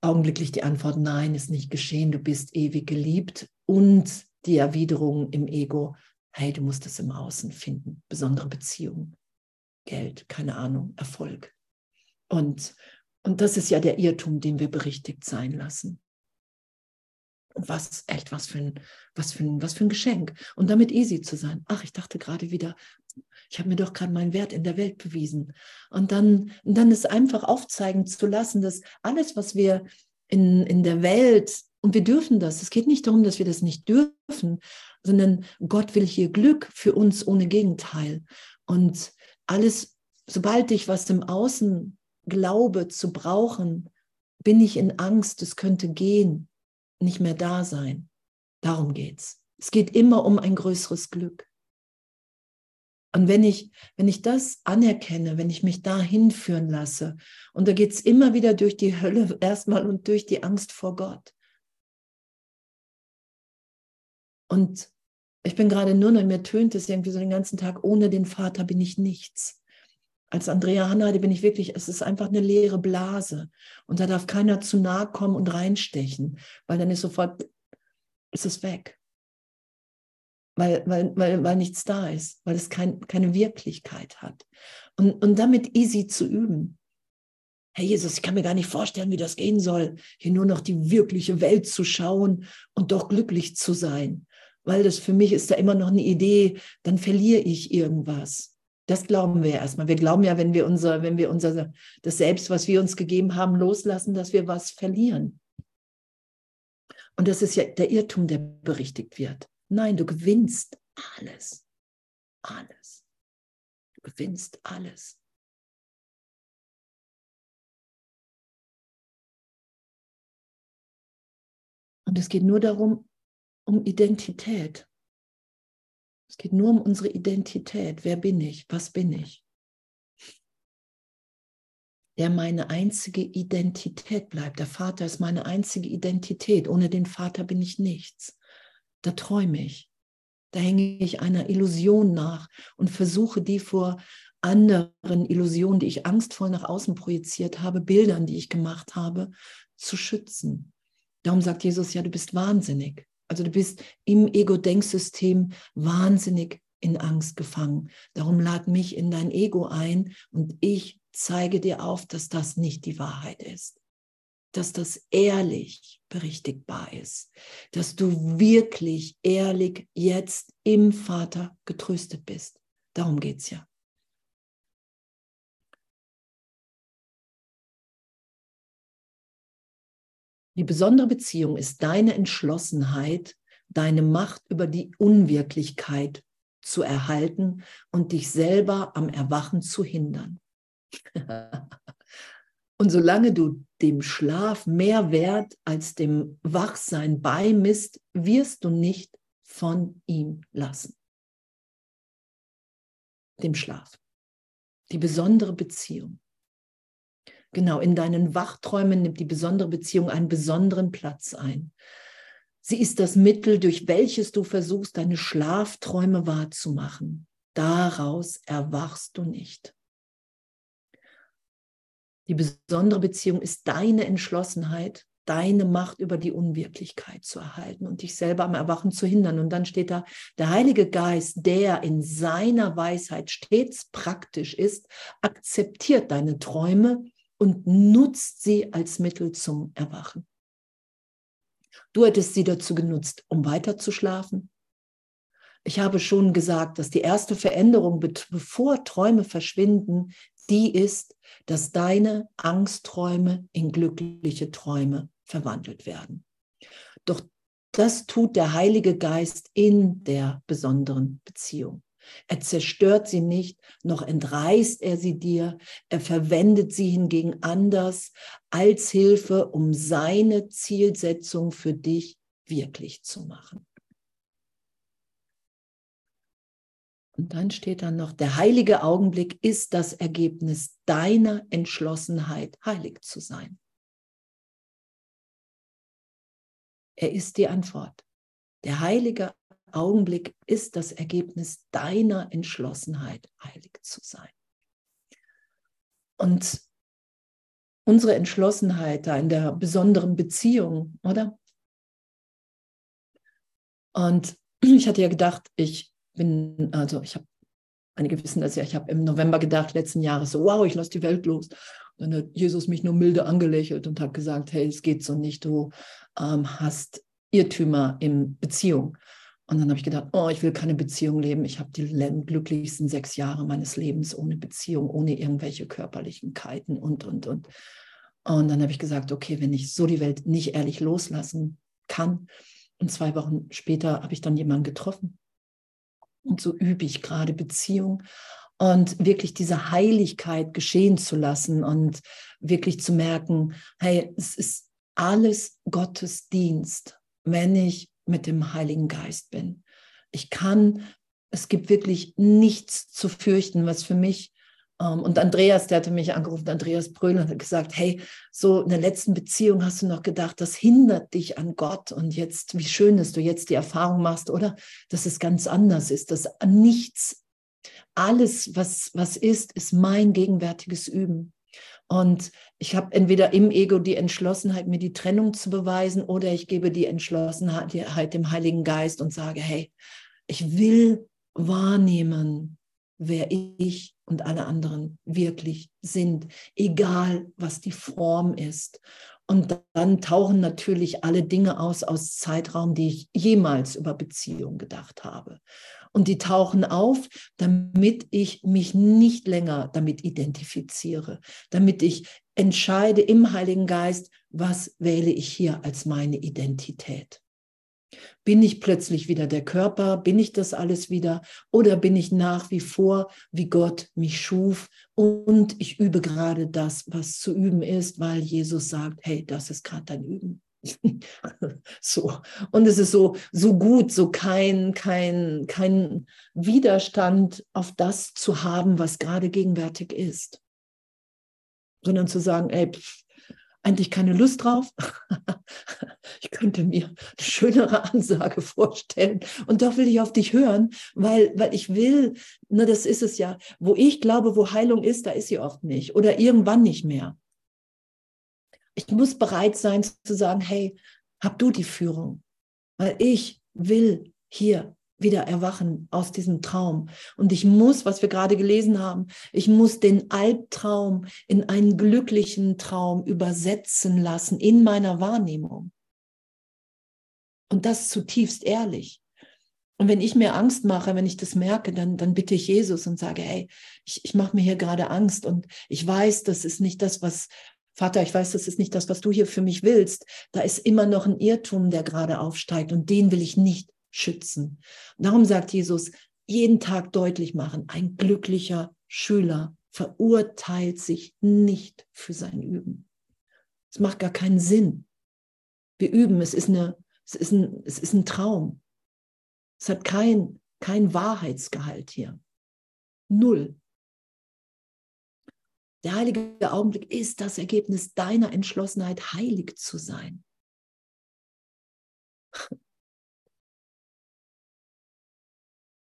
Augenblicklich die Antwort, nein, ist nicht geschehen, du bist ewig geliebt. Und die Erwiderung im Ego, hey, du musst es im Außen finden, besondere Beziehungen, Geld, keine Ahnung, Erfolg. Und, und das ist ja der Irrtum, den wir berichtigt sein lassen was echt was für ein was für ein was für ein Geschenk und damit easy zu sein. Ach, ich dachte gerade wieder, ich habe mir doch gerade meinen Wert in der Welt bewiesen und dann dann es einfach aufzeigen zu lassen, dass alles was wir in in der Welt und wir dürfen das. Es geht nicht darum, dass wir das nicht dürfen, sondern Gott will hier Glück für uns ohne Gegenteil und alles sobald ich was im Außen glaube zu brauchen, bin ich in Angst, es könnte gehen nicht mehr da sein. Darum geht's. Es geht immer um ein größeres Glück. Und wenn ich, wenn ich das anerkenne, wenn ich mich da hinführen lasse, und da geht es immer wieder durch die Hölle <laughs> erstmal und durch die Angst vor Gott. Und ich bin gerade nur noch, mir tönt es irgendwie so den ganzen Tag, ohne den Vater bin ich nichts als Andrea Hanna, bin ich wirklich, es ist einfach eine leere Blase. Und da darf keiner zu nahe kommen und reinstechen, weil dann ist sofort, ist es weg. Weil, weil, weil, weil nichts da ist, weil es kein, keine Wirklichkeit hat. Und, und damit easy zu üben. Herr Jesus, ich kann mir gar nicht vorstellen, wie das gehen soll, hier nur noch die wirkliche Welt zu schauen und doch glücklich zu sein. Weil das für mich ist da immer noch eine Idee, dann verliere ich irgendwas. Das glauben wir erstmal. Wir glauben ja, wenn wir unser, wenn wir unser, das Selbst, was wir uns gegeben haben, loslassen, dass wir was verlieren. Und das ist ja der Irrtum, der berichtigt wird. Nein, du gewinnst alles. Alles. Du gewinnst alles. Und es geht nur darum, um Identität. Es geht nur um unsere Identität. Wer bin ich? Was bin ich? Der meine einzige Identität bleibt. Der Vater ist meine einzige Identität. Ohne den Vater bin ich nichts. Da träume ich. Da hänge ich einer Illusion nach und versuche die vor anderen Illusionen, die ich angstvoll nach außen projiziert habe, Bildern, die ich gemacht habe, zu schützen. Darum sagt Jesus, ja, du bist wahnsinnig. Also du bist im Ego-Denksystem wahnsinnig in Angst gefangen. Darum lad mich in dein Ego ein und ich zeige dir auf, dass das nicht die Wahrheit ist. Dass das ehrlich berichtigbar ist. Dass du wirklich ehrlich jetzt im Vater getröstet bist. Darum geht es ja. Die besondere Beziehung ist deine Entschlossenheit, deine Macht über die Unwirklichkeit zu erhalten und dich selber am Erwachen zu hindern. <laughs> und solange du dem Schlaf mehr Wert als dem Wachsein beimisst, wirst du nicht von ihm lassen. Dem Schlaf. Die besondere Beziehung. Genau, in deinen Wachträumen nimmt die besondere Beziehung einen besonderen Platz ein. Sie ist das Mittel, durch welches du versuchst, deine Schlafträume wahrzumachen. Daraus erwachst du nicht. Die besondere Beziehung ist deine Entschlossenheit, deine Macht über die Unwirklichkeit zu erhalten und dich selber am Erwachen zu hindern. Und dann steht da, der Heilige Geist, der in seiner Weisheit stets praktisch ist, akzeptiert deine Träume und nutzt sie als Mittel zum Erwachen. Du hättest sie dazu genutzt, um weiter zu schlafen. Ich habe schon gesagt, dass die erste Veränderung, bevor Träume verschwinden, die ist, dass deine Angstträume in glückliche Träume verwandelt werden. Doch das tut der Heilige Geist in der besonderen Beziehung. Er zerstört sie nicht, noch entreißt er sie dir. Er verwendet sie hingegen anders als Hilfe, um seine Zielsetzung für dich wirklich zu machen. Und dann steht dann noch, der heilige Augenblick ist das Ergebnis deiner Entschlossenheit, heilig zu sein. Er ist die Antwort. Der heilige Augenblick ist das Ergebnis deiner Entschlossenheit, heilig zu sein. Und unsere Entschlossenheit da in der besonderen Beziehung, oder? Und ich hatte ja gedacht, ich bin, also ich habe, einige wissen das ja, ich habe im November gedacht, letzten Jahres, so, wow, ich lasse die Welt los. Und dann hat Jesus mich nur milde angelächelt und hat gesagt, hey, es geht so nicht, du ähm, hast Irrtümer in Beziehung. Und dann habe ich gedacht, oh, ich will keine Beziehung leben. Ich habe die glücklichsten sechs Jahre meines Lebens ohne Beziehung, ohne irgendwelche Körperlichkeiten und, und, und. Und dann habe ich gesagt, okay, wenn ich so die Welt nicht ehrlich loslassen kann. Und zwei Wochen später habe ich dann jemanden getroffen. Und so übe ich gerade Beziehung und wirklich diese Heiligkeit geschehen zu lassen und wirklich zu merken, hey, es ist alles Gottes Dienst, wenn ich mit dem Heiligen Geist bin. Ich kann, es gibt wirklich nichts zu fürchten, was für mich ähm, und Andreas, der hatte mich angerufen, Andreas Bröhl, und hat gesagt, hey, so in der letzten Beziehung hast du noch gedacht, das hindert dich an Gott. Und jetzt, wie schön, dass du jetzt die Erfahrung machst, oder? Dass es ganz anders ist, dass nichts, alles, was, was ist, ist mein gegenwärtiges Üben. Und ich habe entweder im Ego die Entschlossenheit, mir die Trennung zu beweisen, oder ich gebe die Entschlossenheit dem Heiligen Geist und sage, hey, ich will wahrnehmen, wer ich und alle anderen wirklich sind, egal was die Form ist. Und dann tauchen natürlich alle Dinge aus aus Zeitraum, die ich jemals über Beziehung gedacht habe. Und die tauchen auf, damit ich mich nicht länger damit identifiziere, damit ich entscheide im Heiligen Geist, was wähle ich hier als meine Identität. Bin ich plötzlich wieder der Körper? Bin ich das alles wieder? Oder bin ich nach wie vor, wie Gott mich schuf? Und ich übe gerade das, was zu üben ist, weil Jesus sagt, hey, das ist gerade dein Üben. <laughs> so. Und es ist so, so gut, so kein, kein, kein Widerstand auf das zu haben, was gerade gegenwärtig ist. Sondern zu sagen, ey, pff, eigentlich keine Lust drauf. <laughs> ich könnte mir eine schönere Ansage vorstellen. Und doch will ich auf dich hören, weil, weil ich will, na, das ist es ja, wo ich glaube, wo Heilung ist, da ist sie oft nicht oder irgendwann nicht mehr. Ich muss bereit sein zu sagen, hey, hab du die Führung, weil ich will hier wieder erwachen aus diesem Traum. Und ich muss, was wir gerade gelesen haben, ich muss den Albtraum in einen glücklichen Traum übersetzen lassen in meiner Wahrnehmung. Und das zutiefst ehrlich. Und wenn ich mir Angst mache, wenn ich das merke, dann, dann bitte ich Jesus und sage, hey, ich, ich mache mir hier gerade Angst und ich weiß, das ist nicht das, was, Vater, ich weiß, das ist nicht das, was du hier für mich willst. Da ist immer noch ein Irrtum, der gerade aufsteigt und den will ich nicht schützen. darum sagt Jesus, jeden Tag deutlich machen, ein glücklicher Schüler verurteilt sich nicht für sein Üben. Es macht gar keinen Sinn. Wir üben, es ist, eine, es ist, ein, es ist ein Traum. Es hat kein, kein Wahrheitsgehalt hier. Null. Der heilige Augenblick ist das Ergebnis deiner Entschlossenheit, heilig zu sein.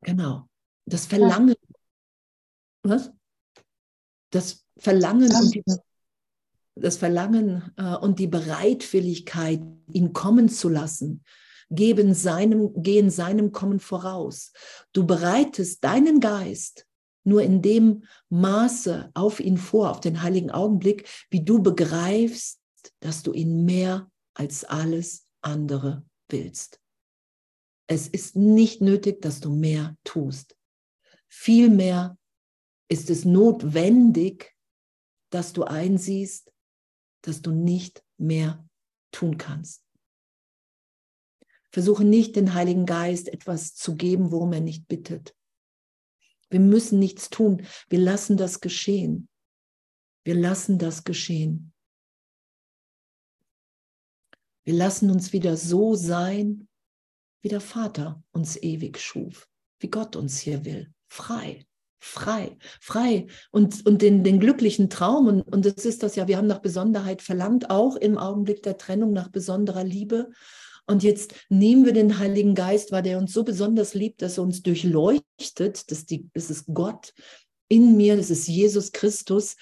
Genau. Das Verlangen. Was? Das Verlangen und die, das Verlangen äh, und die Bereitwilligkeit, ihn kommen zu lassen, geben seinem, gehen seinem Kommen voraus. Du bereitest deinen Geist nur in dem Maße auf ihn vor, auf den heiligen Augenblick, wie du begreifst, dass du ihn mehr als alles andere willst. Es ist nicht nötig, dass du mehr tust. Vielmehr ist es notwendig, dass du einsiehst, dass du nicht mehr tun kannst. Versuche nicht, den Heiligen Geist etwas zu geben, worum er nicht bittet. Wir müssen nichts tun. Wir lassen das geschehen. Wir lassen das geschehen. Wir lassen uns wieder so sein, wie der Vater uns ewig schuf, wie Gott uns hier will. Frei, frei, frei. Und, und den, den glücklichen Traum, und, und das ist das ja, wir haben nach Besonderheit verlangt, auch im Augenblick der Trennung nach besonderer Liebe. Und jetzt nehmen wir den Heiligen Geist, weil der uns so besonders liebt, dass er uns durchleuchtet. Das, die, das ist Gott in mir, das ist Jesus Christus,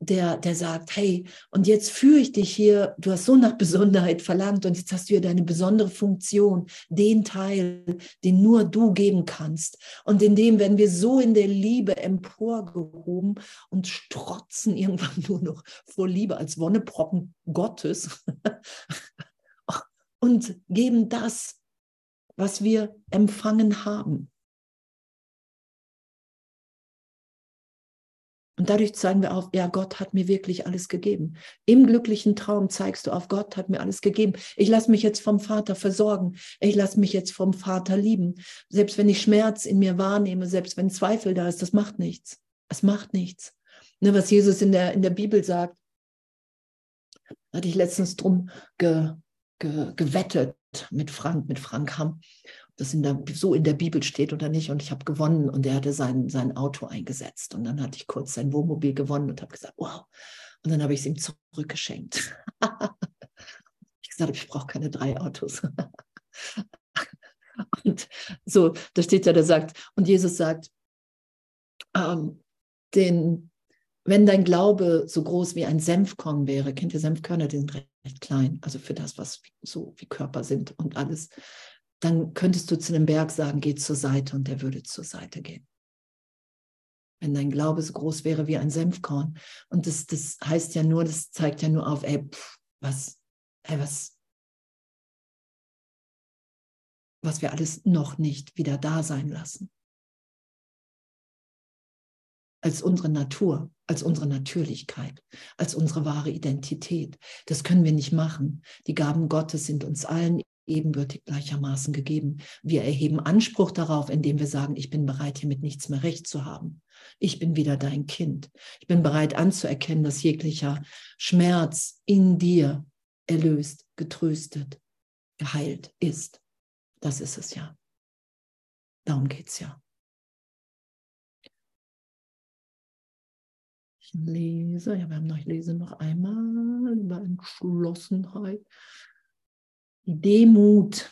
der, der sagt, hey, und jetzt führe ich dich hier, du hast so nach Besonderheit verlangt und jetzt hast du hier deine besondere Funktion, den Teil, den nur du geben kannst. Und in dem werden wir so in der Liebe emporgehoben und strotzen irgendwann <laughs> nur noch vor Liebe als Wonneproppen Gottes <laughs> und geben das, was wir empfangen haben. Und dadurch zeigen wir auf, ja, Gott hat mir wirklich alles gegeben. Im glücklichen Traum zeigst du auf, Gott hat mir alles gegeben. Ich lasse mich jetzt vom Vater versorgen. Ich lasse mich jetzt vom Vater lieben. Selbst wenn ich Schmerz in mir wahrnehme, selbst wenn Zweifel da ist, das macht nichts. Es macht nichts. Ne, was Jesus in der, in der Bibel sagt, hatte ich letztens drum ge, ge, gewettet mit Frank, mit Frank Hamm das in der, so in der Bibel steht oder nicht. Und ich habe gewonnen und er hatte sein, sein Auto eingesetzt. Und dann hatte ich kurz sein Wohnmobil gewonnen und habe gesagt, wow. Und dann habe ich es ihm zurückgeschenkt. <laughs> ich gesagt, ich brauche keine drei Autos. <laughs> und so, da steht ja, der sagt, und Jesus sagt, ähm, den, wenn dein Glaube so groß wie ein Senfkorn wäre, kennt ihr Senfkörner, die sind recht klein, also für das, was so wie Körper sind und alles dann könntest du zu dem Berg sagen, geh zur Seite und der würde zur Seite gehen. Wenn dein Glaube so groß wäre wie ein Senfkorn. Und das, das heißt ja nur, das zeigt ja nur auf, ey, pff, was, ey, was, was wir alles noch nicht wieder da sein lassen. Als unsere Natur, als unsere Natürlichkeit, als unsere wahre Identität. Das können wir nicht machen. Die Gaben Gottes sind uns allen ebenbürtig gleichermaßen gegeben. Wir erheben Anspruch darauf, indem wir sagen, ich bin bereit, hier mit nichts mehr recht zu haben. Ich bin wieder dein Kind. Ich bin bereit anzuerkennen, dass jeglicher Schmerz in dir erlöst, getröstet, geheilt ist. Das ist es ja. Darum geht es ja. Ich lese, ja, wir haben noch, ich lese noch einmal über Entschlossenheit die Demut,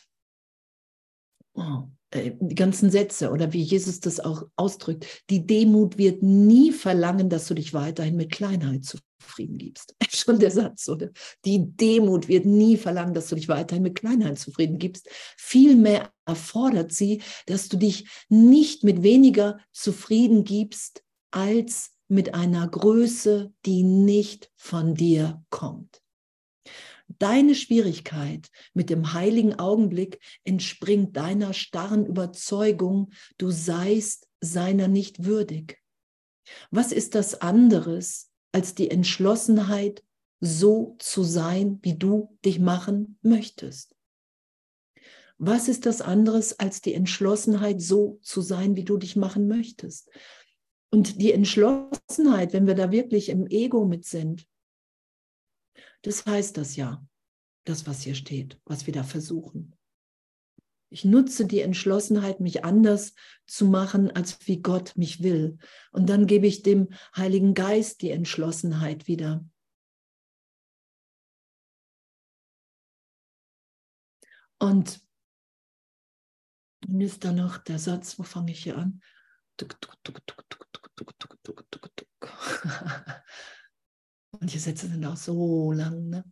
oh, die ganzen Sätze oder wie Jesus das auch ausdrückt, die Demut wird nie verlangen, dass du dich weiterhin mit Kleinheit zufrieden gibst. <laughs> Schon der Satz, oder? Die Demut wird nie verlangen, dass du dich weiterhin mit Kleinheit zufrieden gibst. Vielmehr erfordert sie, dass du dich nicht mit weniger zufrieden gibst als mit einer Größe, die nicht von dir kommt. Deine Schwierigkeit mit dem heiligen Augenblick entspringt deiner starren Überzeugung, du seist seiner nicht würdig. Was ist das anderes als die Entschlossenheit, so zu sein, wie du dich machen möchtest. Was ist das anderes als die Entschlossenheit, so zu sein, wie du dich machen möchtest? Und die Entschlossenheit, wenn wir da wirklich im Ego mit sind, das heißt das ja, das, was hier steht, was wir da versuchen. Ich nutze die Entschlossenheit, mich anders zu machen, als wie Gott mich will. Und dann gebe ich dem Heiligen Geist die Entschlossenheit wieder. Und dann ist da noch der Satz, wo fange ich hier an? Manche Sätze sind auch so lang. Ne?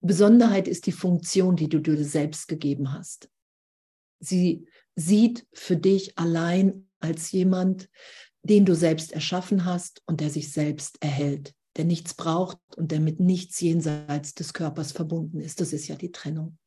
Besonderheit ist die Funktion, die du dir selbst gegeben hast. Sie sieht für dich allein als jemand, den du selbst erschaffen hast und der sich selbst erhält, der nichts braucht und der mit nichts jenseits des Körpers verbunden ist. Das ist ja die Trennung.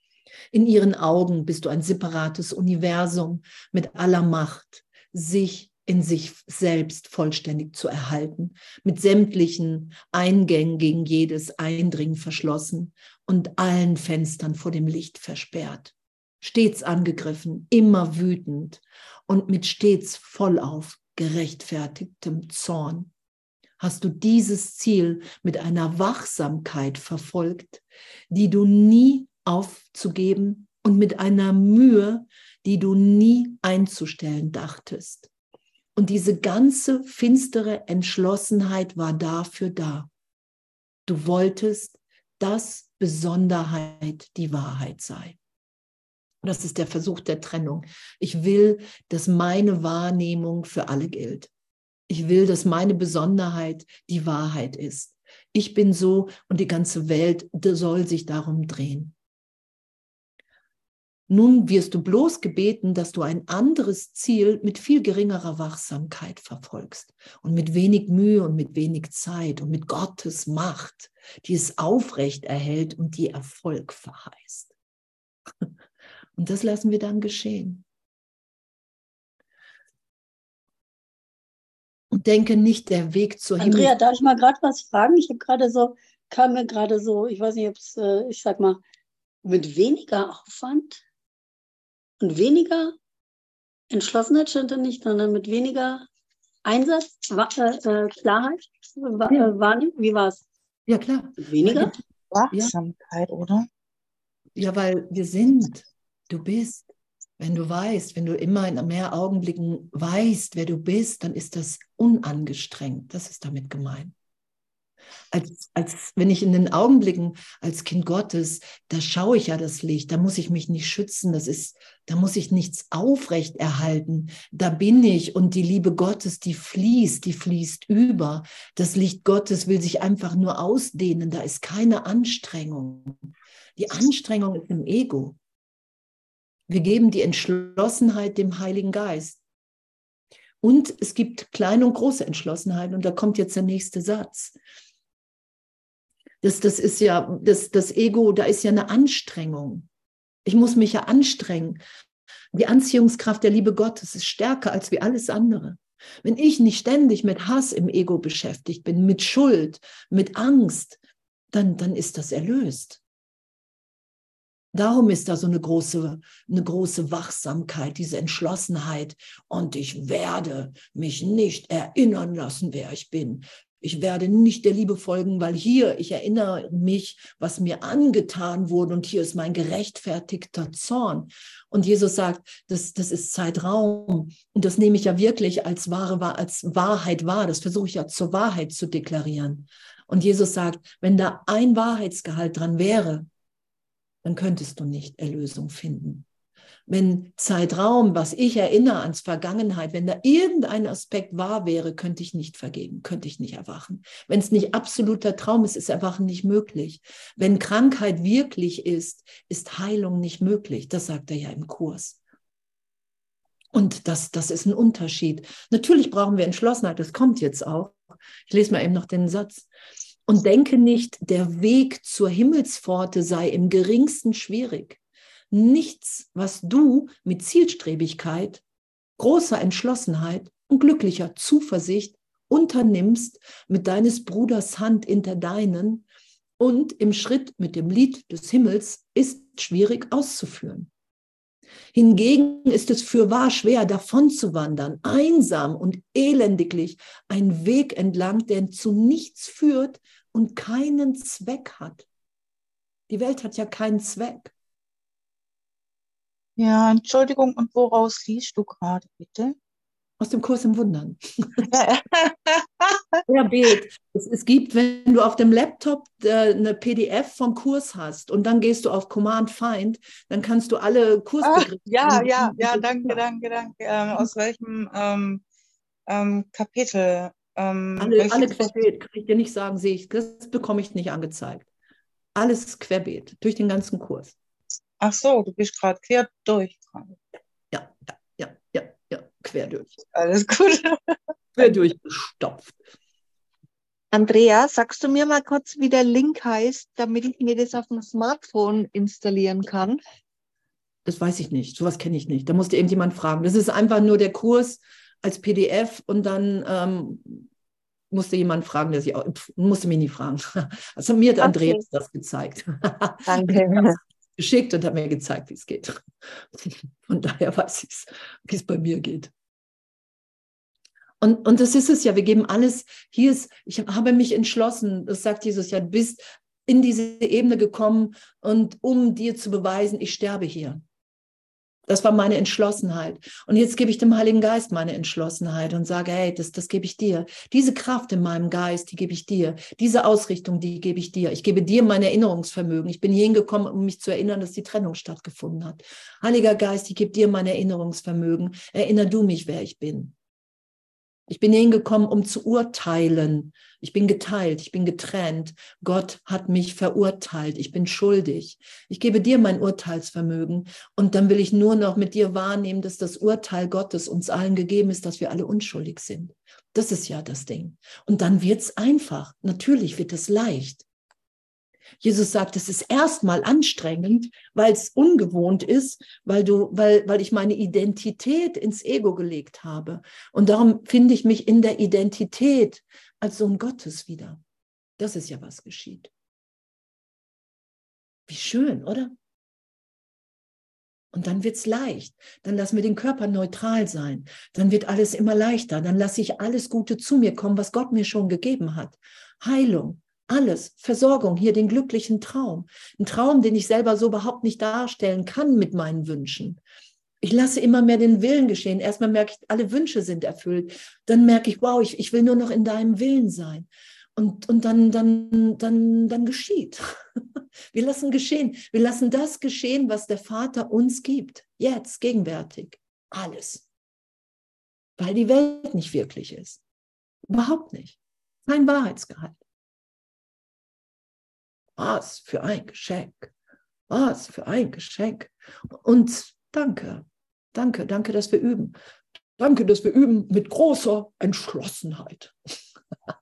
In ihren Augen bist du ein separates Universum mit aller Macht, sich in sich selbst vollständig zu erhalten, mit sämtlichen Eingängen gegen jedes Eindringen verschlossen und allen Fenstern vor dem Licht versperrt stets angegriffen, immer wütend und mit stets vollauf gerechtfertigtem Zorn. Hast du dieses Ziel mit einer Wachsamkeit verfolgt, die du nie aufzugeben und mit einer Mühe, die du nie einzustellen dachtest. Und diese ganze finstere Entschlossenheit war dafür da. Du wolltest, dass Besonderheit die Wahrheit sei. Das ist der Versuch der Trennung. Ich will, dass meine Wahrnehmung für alle gilt. Ich will, dass meine Besonderheit die Wahrheit ist. Ich bin so und die ganze Welt soll sich darum drehen. Nun wirst du bloß gebeten, dass du ein anderes Ziel mit viel geringerer Wachsamkeit verfolgst und mit wenig Mühe und mit wenig Zeit und mit Gottes Macht, die es aufrecht erhält und die Erfolg verheißt. <laughs> Und das lassen wir dann geschehen. Und denke nicht, der Weg zur Himmel. Andrea, darf ich mal gerade was fragen? Ich habe gerade so, kam mir gerade so, ich weiß nicht, ob es, äh, ich sag mal, mit weniger Aufwand und weniger Entschlossenheit stand da nicht, sondern mit weniger Einsatz, äh, Klarheit, war, ja. äh, Wahrnehmung, wie war es? Ja, klar. Weniger? Wachsamkeit, ja. oder? Ja, weil wir sind du bist. Wenn du weißt, wenn du immer in mehr Augenblicken weißt, wer du bist, dann ist das unangestrengt. Das ist damit gemeint. Als, als wenn ich in den Augenblicken als Kind Gottes, da schaue ich ja das Licht, da muss ich mich nicht schützen, das ist, da muss ich nichts aufrecht erhalten. Da bin ich und die Liebe Gottes, die fließt, die fließt über. Das Licht Gottes will sich einfach nur ausdehnen, da ist keine Anstrengung. Die Anstrengung ist im Ego. Wir geben die Entschlossenheit dem Heiligen Geist. Und es gibt kleine und große Entschlossenheit. Und da kommt jetzt der nächste Satz. Das, das ist ja, das, das Ego, da ist ja eine Anstrengung. Ich muss mich ja anstrengen. Die Anziehungskraft der Liebe Gottes ist stärker als wie alles andere. Wenn ich nicht ständig mit Hass im Ego beschäftigt bin, mit Schuld, mit Angst, dann, dann ist das erlöst. Darum ist da so eine große, eine große Wachsamkeit, diese Entschlossenheit. Und ich werde mich nicht erinnern lassen, wer ich bin. Ich werde nicht der Liebe folgen, weil hier, ich erinnere mich, was mir angetan wurde und hier ist mein gerechtfertigter Zorn. Und Jesus sagt, das, das ist Zeitraum. Und das nehme ich ja wirklich als, wahre, als Wahrheit wahr. Das versuche ich ja zur Wahrheit zu deklarieren. Und Jesus sagt, wenn da ein Wahrheitsgehalt dran wäre, dann könntest du nicht Erlösung finden. Wenn Zeitraum, was ich erinnere ans Vergangenheit, wenn da irgendein Aspekt wahr wäre, könnte ich nicht vergeben, könnte ich nicht erwachen. Wenn es nicht absoluter Traum ist, ist Erwachen nicht möglich. Wenn Krankheit wirklich ist, ist Heilung nicht möglich. Das sagt er ja im Kurs. Und das, das ist ein Unterschied. Natürlich brauchen wir Entschlossenheit, das kommt jetzt auch. Ich lese mal eben noch den Satz und denke nicht, der Weg zur Himmelspforte sei im geringsten schwierig. Nichts, was du mit Zielstrebigkeit, großer Entschlossenheit und glücklicher Zuversicht unternimmst, mit deines Bruders Hand hinter deinen, und im Schritt mit dem Lied des Himmels ist schwierig auszuführen. Hingegen ist es fürwahr schwer, davon zu wandern, einsam und elendiglich, ein Weg entlang, der zu nichts führt und keinen Zweck hat. Die Welt hat ja keinen Zweck. Ja, Entschuldigung, und woraus liest du gerade, bitte? Aus dem Kurs im Wundern. Querbeet. <laughs> Es, es gibt, wenn du auf dem Laptop äh, eine PDF vom Kurs hast und dann gehst du auf Command Find, dann kannst du alle Kursbegriffe. ja, ja, ja, danke, danke, danke. Ähm, aus welchem ähm, ähm, Kapitel? Ähm, alle, alle querbeet, kann ich dir nicht sagen, sehe ich. Das bekomme ich nicht angezeigt. Alles querbeet, durch den ganzen Kurs. Ach so, du bist gerade quer durch. Ja, ja, ja, ja, ja, quer durch. Alles gut. quer durchgestopft. Andrea, sagst du mir mal kurz, wie der Link heißt, damit ich mir das auf dem Smartphone installieren kann? Das weiß ich nicht. Sowas kenne ich nicht. Da musste irgendjemand fragen. Das ist einfach nur der Kurs als PDF und dann ähm, musste jemand fragen, der sich auch, musste mich nie fragen. <laughs> Also mir hat Andreas okay. das gezeigt. Danke. <laughs> geschickt und hat mir gezeigt, wie es geht. Von daher weiß ich es, wie es bei mir geht. Und, und das ist es ja, wir geben alles, hier ist, ich habe mich entschlossen, das sagt Jesus ja, du bist in diese Ebene gekommen und um dir zu beweisen, ich sterbe hier. Das war meine Entschlossenheit. Und jetzt gebe ich dem Heiligen Geist meine Entschlossenheit und sage, hey, das, das gebe ich dir. Diese Kraft in meinem Geist, die gebe ich dir. Diese Ausrichtung, die gebe ich dir. Ich gebe dir mein Erinnerungsvermögen. Ich bin hier hingekommen, um mich zu erinnern, dass die Trennung stattgefunden hat. Heiliger Geist, ich gebe dir mein Erinnerungsvermögen. Erinner du mich, wer ich bin. Ich bin hingekommen, um zu urteilen. Ich bin geteilt, ich bin getrennt. Gott hat mich verurteilt. Ich bin schuldig. Ich gebe dir mein Urteilsvermögen und dann will ich nur noch mit dir wahrnehmen, dass das Urteil Gottes uns allen gegeben ist, dass wir alle unschuldig sind. Das ist ja das Ding. Und dann wird's einfach. Natürlich wird es leicht. Jesus sagt, es ist erstmal anstrengend, weil es ungewohnt ist, weil du, weil, weil ich meine Identität ins Ego gelegt habe. Und darum finde ich mich in der Identität als Sohn Gottes wieder. Das ist ja, was geschieht. Wie schön, oder? Und dann wird es leicht. Dann lassen wir den Körper neutral sein. Dann wird alles immer leichter. Dann lasse ich alles Gute zu mir kommen, was Gott mir schon gegeben hat. Heilung, alles, Versorgung, hier den glücklichen Traum. Ein Traum, den ich selber so überhaupt nicht darstellen kann mit meinen Wünschen. Ich lasse immer mehr den Willen geschehen. Erstmal merke ich, alle Wünsche sind erfüllt. Dann merke ich, wow, ich, ich will nur noch in deinem Willen sein. Und, und dann, dann, dann, dann geschieht. <laughs> Wir lassen geschehen. Wir lassen das geschehen, was der Vater uns gibt. Jetzt, gegenwärtig. Alles. Weil die Welt nicht wirklich ist. Überhaupt nicht. Kein Wahrheitsgehalt. Was für ein Geschenk. Was für ein Geschenk. Und danke, danke, danke, dass wir üben. Danke, dass wir üben mit großer Entschlossenheit. <laughs>